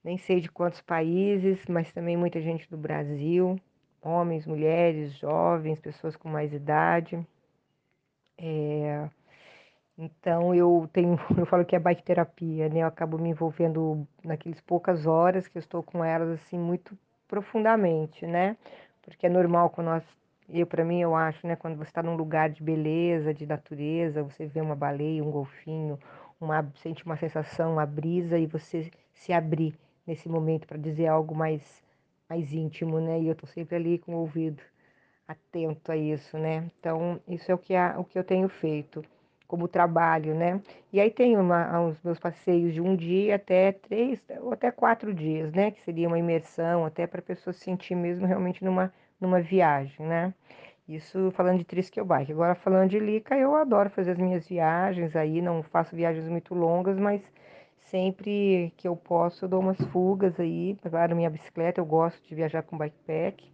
nem sei de quantos países, mas também muita gente do Brasil, homens, mulheres, jovens, pessoas com mais idade. É... Então eu tenho, eu falo que é bike terapia, né? Eu acabo me envolvendo naquelas poucas horas que eu estou com elas assim muito profundamente, né? Porque é normal quando nós eu, para mim, eu acho, né, quando você está num lugar de beleza, de natureza, você vê uma baleia, um golfinho, uma, sente uma sensação, uma brisa e você se abrir nesse momento para dizer algo mais, mais íntimo, né? E eu estou sempre ali com o ouvido atento a isso, né? Então, isso é o que, o que eu tenho feito como trabalho, né? E aí tem uma, os meus passeios de um dia até três ou até quatro dias, né? Que seria uma imersão, até para a pessoa se sentir mesmo realmente numa numa viagem, né? Isso falando de Triskel Bike. Agora falando de Lica, eu adoro fazer as minhas viagens aí, não faço viagens muito longas, mas sempre que eu posso eu dou umas fugas aí, claro, minha bicicleta, eu gosto de viajar com bikepack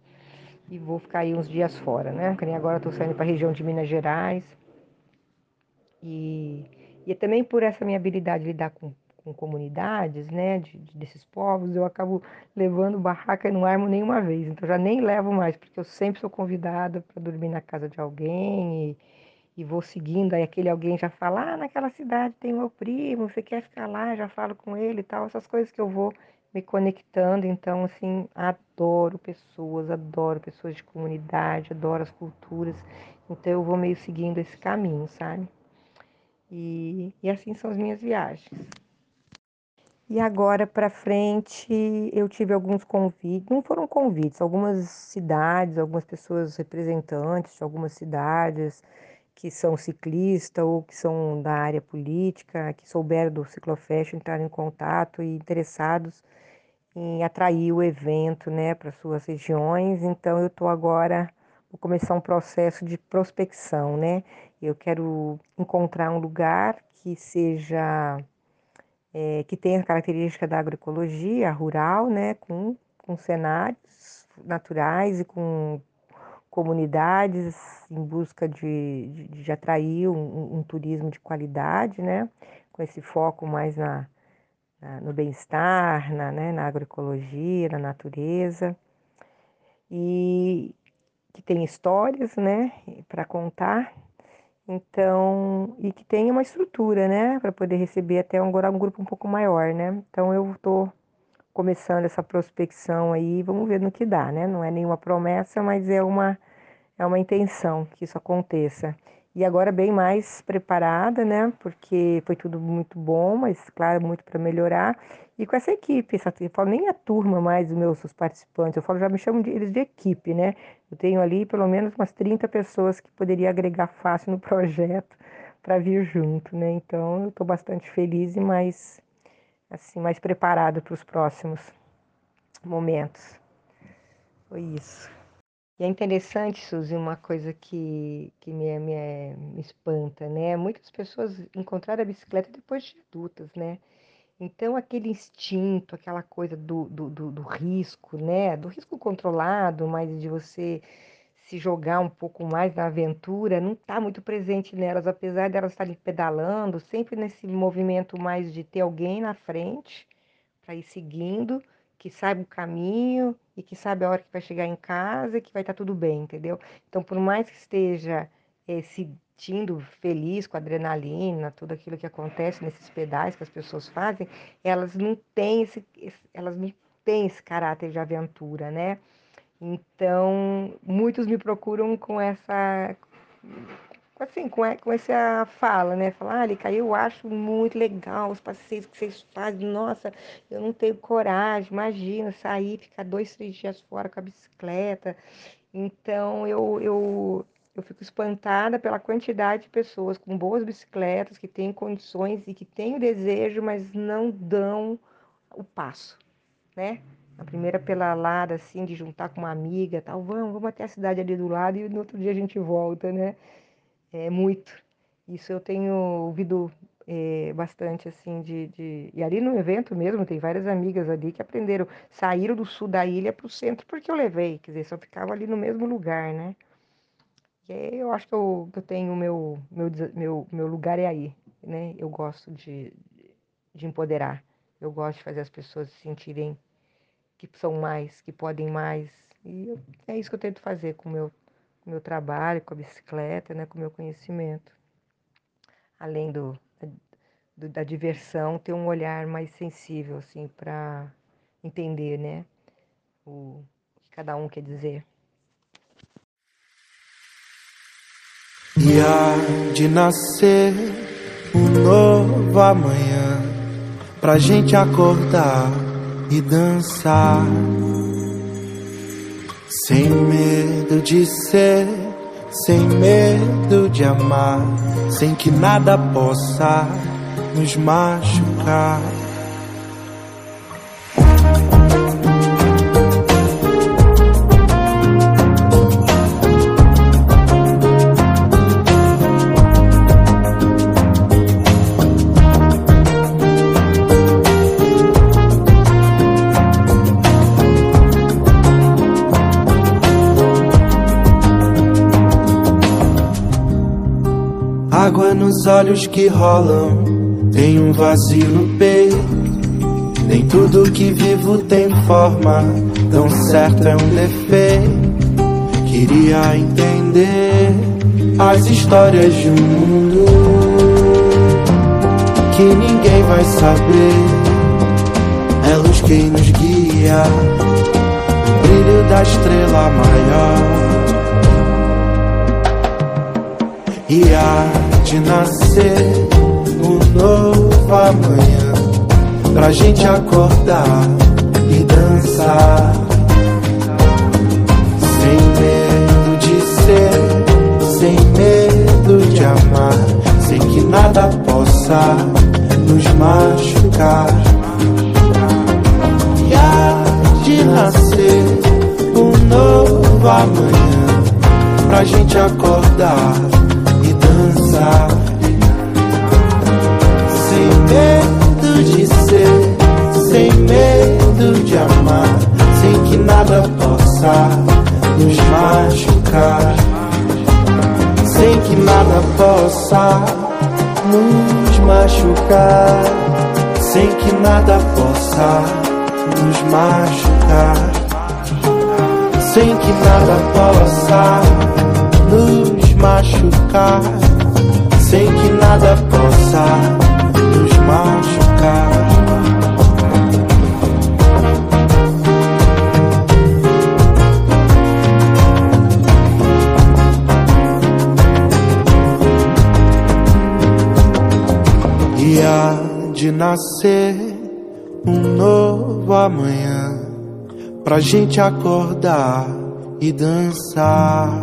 e vou ficar aí uns dias fora, né? Que nem agora tô saindo para a região de Minas Gerais. E, e também por essa minha habilidade de lidar com com comunidades, né, de, de, desses povos, eu acabo levando barraca e não armo nenhuma vez. Então já nem levo mais, porque eu sempre sou convidada para dormir na casa de alguém e, e, vou seguindo. Aí aquele alguém já fala: ah, naquela cidade tem meu primo, você quer ficar lá? Já falo com ele e tal. Essas coisas que eu vou me conectando. Então, assim, adoro pessoas, adoro pessoas de comunidade, adoro as culturas. Então eu vou meio seguindo esse caminho, sabe? E, e assim são as minhas viagens. E agora para frente eu tive alguns convites, não foram convites, algumas cidades, algumas pessoas representantes de algumas cidades que são ciclistas ou que são da área política, que souberam do Ciclofest, entraram em contato e interessados em atrair o evento né, para suas regiões. Então, eu estou agora, vou começar um processo de prospecção. Né? Eu quero encontrar um lugar que seja, é, que tenha a característica da agroecologia rural, né, com, com cenários naturais e com comunidades em busca de, de, de atrair um, um, turismo de qualidade, né? com esse foco mais na, na no bem-estar, na, né? na agroecologia, na natureza, e que tem histórias né? para contar, então, e que tenha uma estrutura né? para poder receber até um, um grupo um pouco maior. Né? Então, eu estou começando essa prospecção aí, vamos ver no que dá, né? Não é nenhuma promessa, mas é uma, é uma intenção que isso aconteça. E agora bem mais preparada, né? Porque foi tudo muito bom, mas claro, muito para melhorar. E com essa equipe, essa, eu falo nem a turma mais dos meus os participantes, eu falo, já me chamam de, eles de equipe, né? Eu tenho ali pelo menos umas 30 pessoas que poderia agregar fácil no projeto para vir junto, né? Então eu estou bastante feliz e mais assim, mais preparado para os próximos momentos. Foi isso. E é interessante, Suzy, uma coisa que, que me, me, me espanta, né? Muitas pessoas encontraram a bicicleta depois de adultas, né? Então, aquele instinto, aquela coisa do, do, do, do risco, né? Do risco controlado, mas de você se jogar um pouco mais na aventura, não está muito presente nelas, apesar de elas estarem pedalando, sempre nesse movimento mais de ter alguém na frente para ir seguindo, que saiba o caminho e que sabe a hora que vai chegar em casa e que vai estar tá tudo bem, entendeu? Então, por mais que esteja é, sentindo feliz com a adrenalina, tudo aquilo que acontece nesses pedais que as pessoas fazem, elas não têm esse, elas não têm esse caráter de aventura, né? Então, muitos me procuram com essa assim, com, com essa fala, né? Falar, ah, Lica, eu acho muito legal os passeios que vocês fazem. Nossa, eu não tenho coragem, imagina sair, ficar dois, três dias fora com a bicicleta. Então, eu, eu, eu fico espantada pela quantidade de pessoas com boas bicicletas, que têm condições e que têm o desejo, mas não dão o passo, né? A primeira pela lada, assim, de juntar com uma amiga, tal, vamos, vamos até a cidade ali do lado e no outro dia a gente volta, né? É muito. Isso eu tenho ouvido é, bastante, assim, de, de... E ali no evento mesmo, tem várias amigas ali que aprenderam, saíram do sul da ilha para o centro porque eu levei, quer dizer, só ficava ali no mesmo lugar, né? E aí eu acho que eu, eu tenho o meu, meu, meu, meu lugar é aí, né? Eu gosto de, de empoderar, eu gosto de fazer as pessoas se sentirem que são mais, que podem mais. E é isso que eu tento fazer com o meu, com meu trabalho, com a bicicleta, né, com o meu conhecimento. Além do, do da diversão, ter um olhar mais sensível, assim, para entender, né, o que cada um quer dizer. E há de nascer um novo amanhã pra gente acordar e dançar. Sem medo de ser, sem medo de amar, sem que nada possa nos machucar. Nos olhos que rolam, tem um vazio no peito. Nem tudo que vivo tem forma, tão certo é um defeito. Queria entender as histórias de um mundo que ninguém vai saber. É luz quem nos guia, o brilho da estrela maior. E a de nascer um novo amanhã. Pra gente acordar e dançar. Sem medo de ser, sem medo amar, sem que nada possa nos machucar. E há de nascer um novo amanhã. Pra gente acordar dançar. Sem medo de ser, sem medo de amar, sem que nada possa nos machucar. Sem que nada possa nos machucar. Sem que nada possa nos machucar. Sem que nada possa nos machucar. Sem que nada possa nos machucar. E há de nascer um novo amanhã pra gente acordar e dançar.